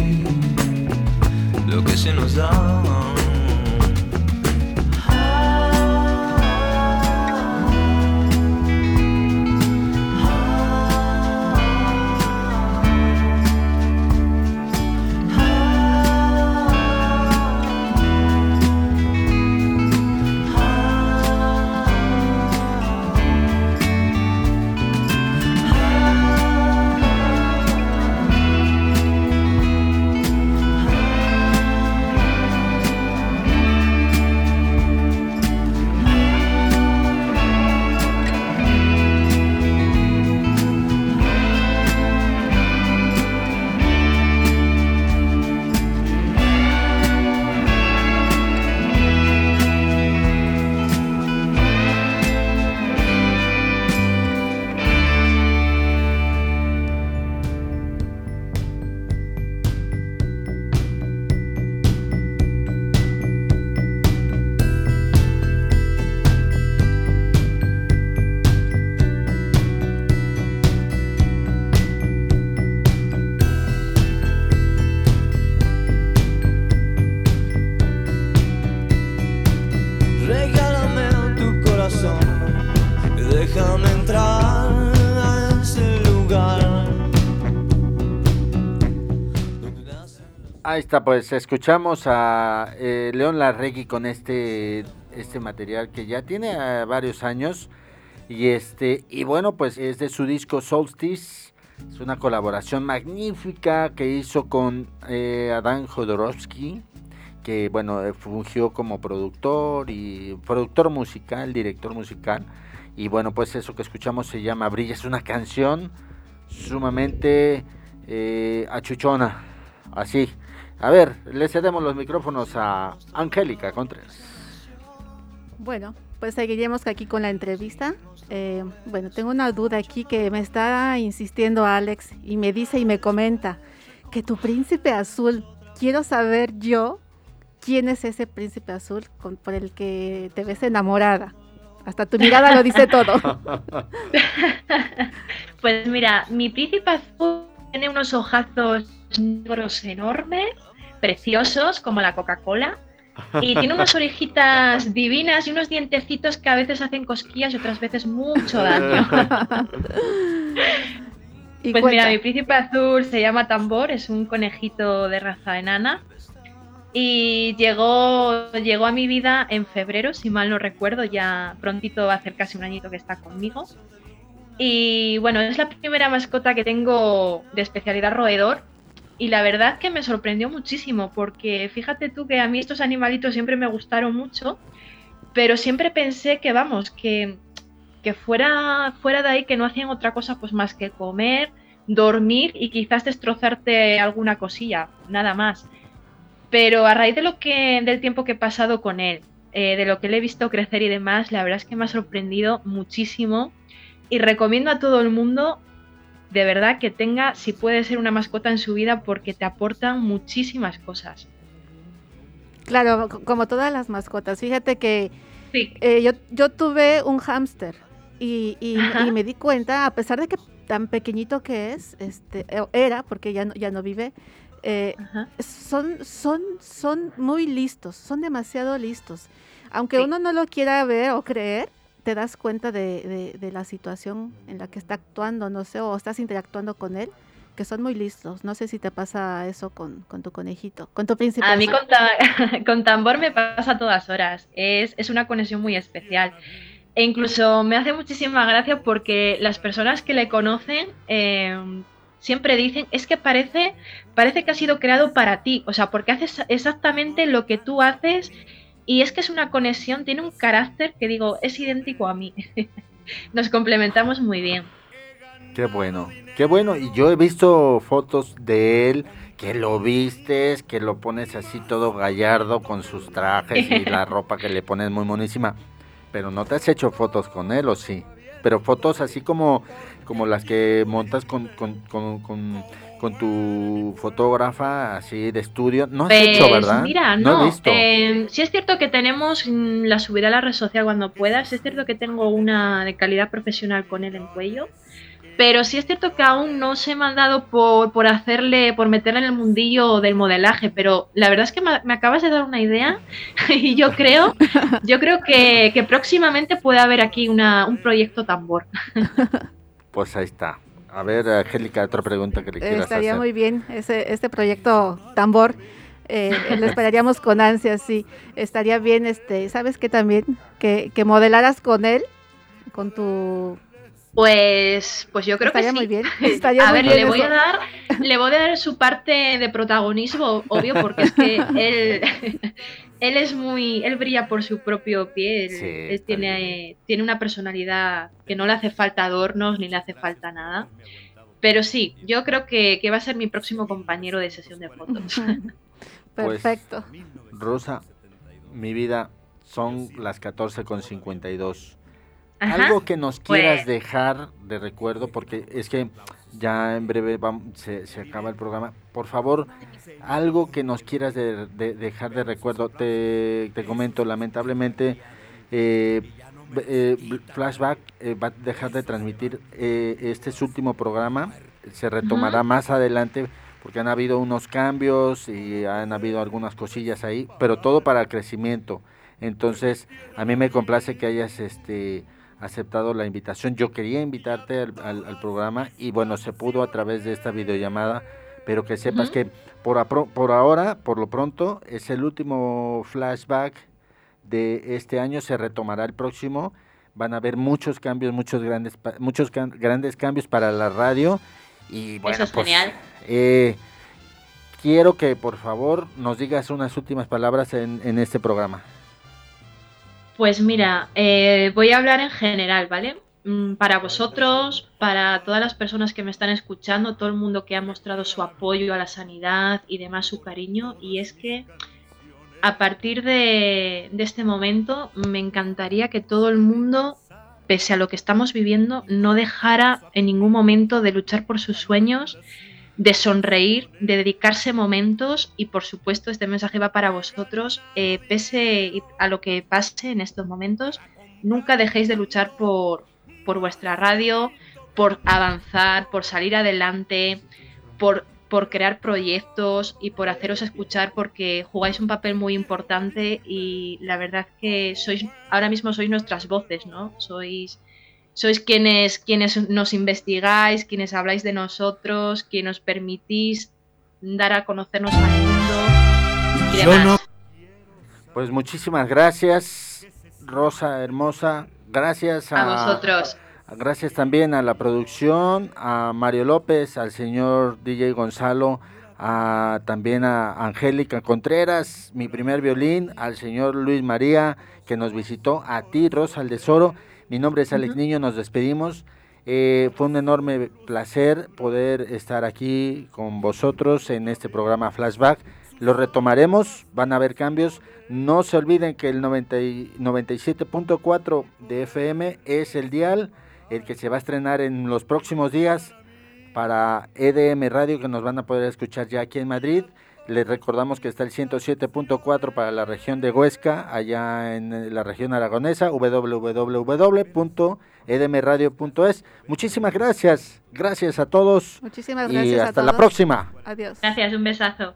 lo que se nos da Ahí está, pues escuchamos a eh, León Larregui con este, este material que ya tiene eh, varios años. Y este, y bueno, pues es de su disco Solstice. Es una colaboración magnífica que hizo con eh, Adán Jodorowsky, que bueno, eh, fungió como productor y productor musical, director musical. Y bueno, pues eso que escuchamos se llama Brilla, es una canción sumamente eh, achuchona, así. A ver, le cedemos los micrófonos a Angélica Contreras. Bueno, pues seguiremos aquí con la entrevista. Eh, bueno, tengo una duda aquí que me está insistiendo Alex y me dice y me comenta que tu príncipe azul, quiero saber yo quién es ese príncipe azul con, por el que te ves enamorada. Hasta tu mirada lo dice todo. pues mira, mi príncipe azul tiene unos ojazos negros enormes, preciosos, como la Coca-Cola. Y tiene unas orejitas divinas y unos dientecitos que a veces hacen cosquillas y otras veces mucho daño. pues mira, mi príncipe azul se llama Tambor, es un conejito de raza enana. Y llegó, llegó a mi vida en febrero, si mal no recuerdo, ya prontito va a hacer casi un añito que está conmigo. Y bueno, es la primera mascota que tengo de especialidad roedor. Y la verdad que me sorprendió muchísimo, porque fíjate tú que a mí estos animalitos siempre me gustaron mucho, pero siempre pensé que, vamos, que, que fuera, fuera de ahí que no hacían otra cosa pues más que comer, dormir y quizás destrozarte alguna cosilla, nada más. Pero a raíz de lo que, del tiempo que he pasado con él, eh, de lo que le he visto crecer y demás, la verdad es que me ha sorprendido muchísimo y recomiendo a todo el mundo de verdad que tenga, si puede ser una mascota en su vida, porque te aportan muchísimas cosas. Claro, como todas las mascotas. Fíjate que eh, yo, yo tuve un hámster y, y, y, me di cuenta, a pesar de que tan pequeñito que es, este, era, porque ya no, ya no vive, eh, son, son, son muy listos, son demasiado listos. Aunque sí. uno no lo quiera ver o creer, te das cuenta de, la situación en la que está actuando, no sé, o estás interactuando con él, que son muy listos. No sé si te pasa eso con, con tu conejito, con tu príncipe. A mí con, ta tambor me pasa a todas horas. Es, una conexión muy especial. E incluso me hace muchísima gracia porque las personas que le conocen eh, siempre dicen, es que parece, parece que ha sido creado para ti, o sea, porque haces exactamente lo que tú haces y es que es una conexión, tiene un carácter que digo, es idéntico a mí. Nos complementamos muy bien. Qué bueno, qué bueno. Y yo he visto fotos de él, que lo vistes, que lo pones así todo gallardo con sus trajes y la ropa que le pones muy monísima. Pero no te has hecho fotos con él, ¿o sí? Pero fotos así como, como las que montas con, con, con, con con tu fotógrafa así de estudio. No has pues, hecho, ¿verdad? Mira, no. no he visto. Eh, sí es cierto que tenemos, la subiré a la red social cuando puedas, es cierto que tengo una de calidad profesional con él en cuello, pero sí es cierto que aún no se me han dado por, por hacerle, por meterle en el mundillo del modelaje, pero la verdad es que me, me acabas de dar una idea y yo creo, yo creo que, que próximamente puede haber aquí una, un proyecto tambor. Pues ahí está. A ver, Angélica, otra pregunta que le quieras Estaría hacer. muy bien ese, este proyecto Tambor. Eh, lo esperaríamos con ansias, sí. Estaría bien, este, ¿sabes qué también? Que, que modelaras con él, con tu... Pues, pues yo creo Estaría que sí. muy bien. Estaría a muy ver, bien le voy a dar, le voy a dar su parte de protagonismo, obvio, porque es que él, él es muy, él brilla por su propio pie, él, Sí, él tiene, tiene una personalidad que no le hace falta adornos ni le hace falta nada. Pero sí, yo creo que, que va a ser mi próximo compañero de sesión de fotos. Pues, Perfecto. Rosa, mi vida son las 14 con 52. Ajá, Algo que nos quieras pues- dejar de recuerdo, porque es que ya en breve vam- se, se acaba el programa. Por favor, algo que nos quieras de- de- dejar de recuerdo. Te, te comento, lamentablemente, eh, eh, Flashback eh, va a dejar de transmitir eh, este es su último programa. Se retomará más adelante porque han habido unos cambios y han habido algunas cosillas ahí, pero todo para el crecimiento. Entonces, a mí me complace que hayas este aceptado la invitación. Yo quería invitarte al, programa y bueno, se pudo a través de esta videollamada, pero que sepas que por, por ahora, por lo pronto, es el último flashback de este año, se retomará el próximo. Van a haber muchos cambios, muchos grandes, muchos grandes cambios para la radio. Y bueno, Eso es pues, genial. Eh, quiero que por favor nos digas unas últimas palabras en, en este programa. Pues mira, eh, voy a hablar en general, ¿vale? Mm, para vosotros, para todas las personas que me están escuchando, todo el mundo que ha mostrado su apoyo a la sanidad y demás su cariño, y es que a partir de, de este momento me encantaría que todo el mundo, pese a lo que estamos viviendo, no dejara en ningún momento de luchar por sus sueños de sonreír, de dedicarse momentos y por supuesto este mensaje va para vosotros, eh, pese a lo que pase en estos momentos, nunca dejéis de luchar por, por vuestra radio, por avanzar, por salir adelante, por, por crear proyectos y por haceros escuchar porque jugáis un papel muy importante y la verdad que sois, ahora mismo sois nuestras voces, ¿no? Sois sois quienes, quienes nos investigáis, quienes habláis de nosotros, quienes nos permitís dar a conocernos al mundo y demás. Pues muchísimas gracias, Rosa hermosa. Gracias a, a vosotros. Gracias también a la producción, a Mario López, al señor DJ Gonzalo, a, también a Angélica Contreras, mi primer violín, al señor Luis María, que nos visitó, a ti, Rosa Aldesoro, mi nombre es Alex Niño, nos despedimos. Eh, fue un enorme placer poder estar aquí con vosotros en este programa Flashback. Lo retomaremos, van a haber cambios. No se olviden que el 97.4 de FM es el dial, el que se va a estrenar en los próximos días para EDM Radio, que nos van a poder escuchar ya aquí en Madrid. Les recordamos que está el 107.4 para la región de Huesca, allá en la región aragonesa, www.edmradio.es. Muchísimas gracias, gracias a todos. Muchísimas gracias. Y hasta la próxima. Adiós. Gracias, un besazo.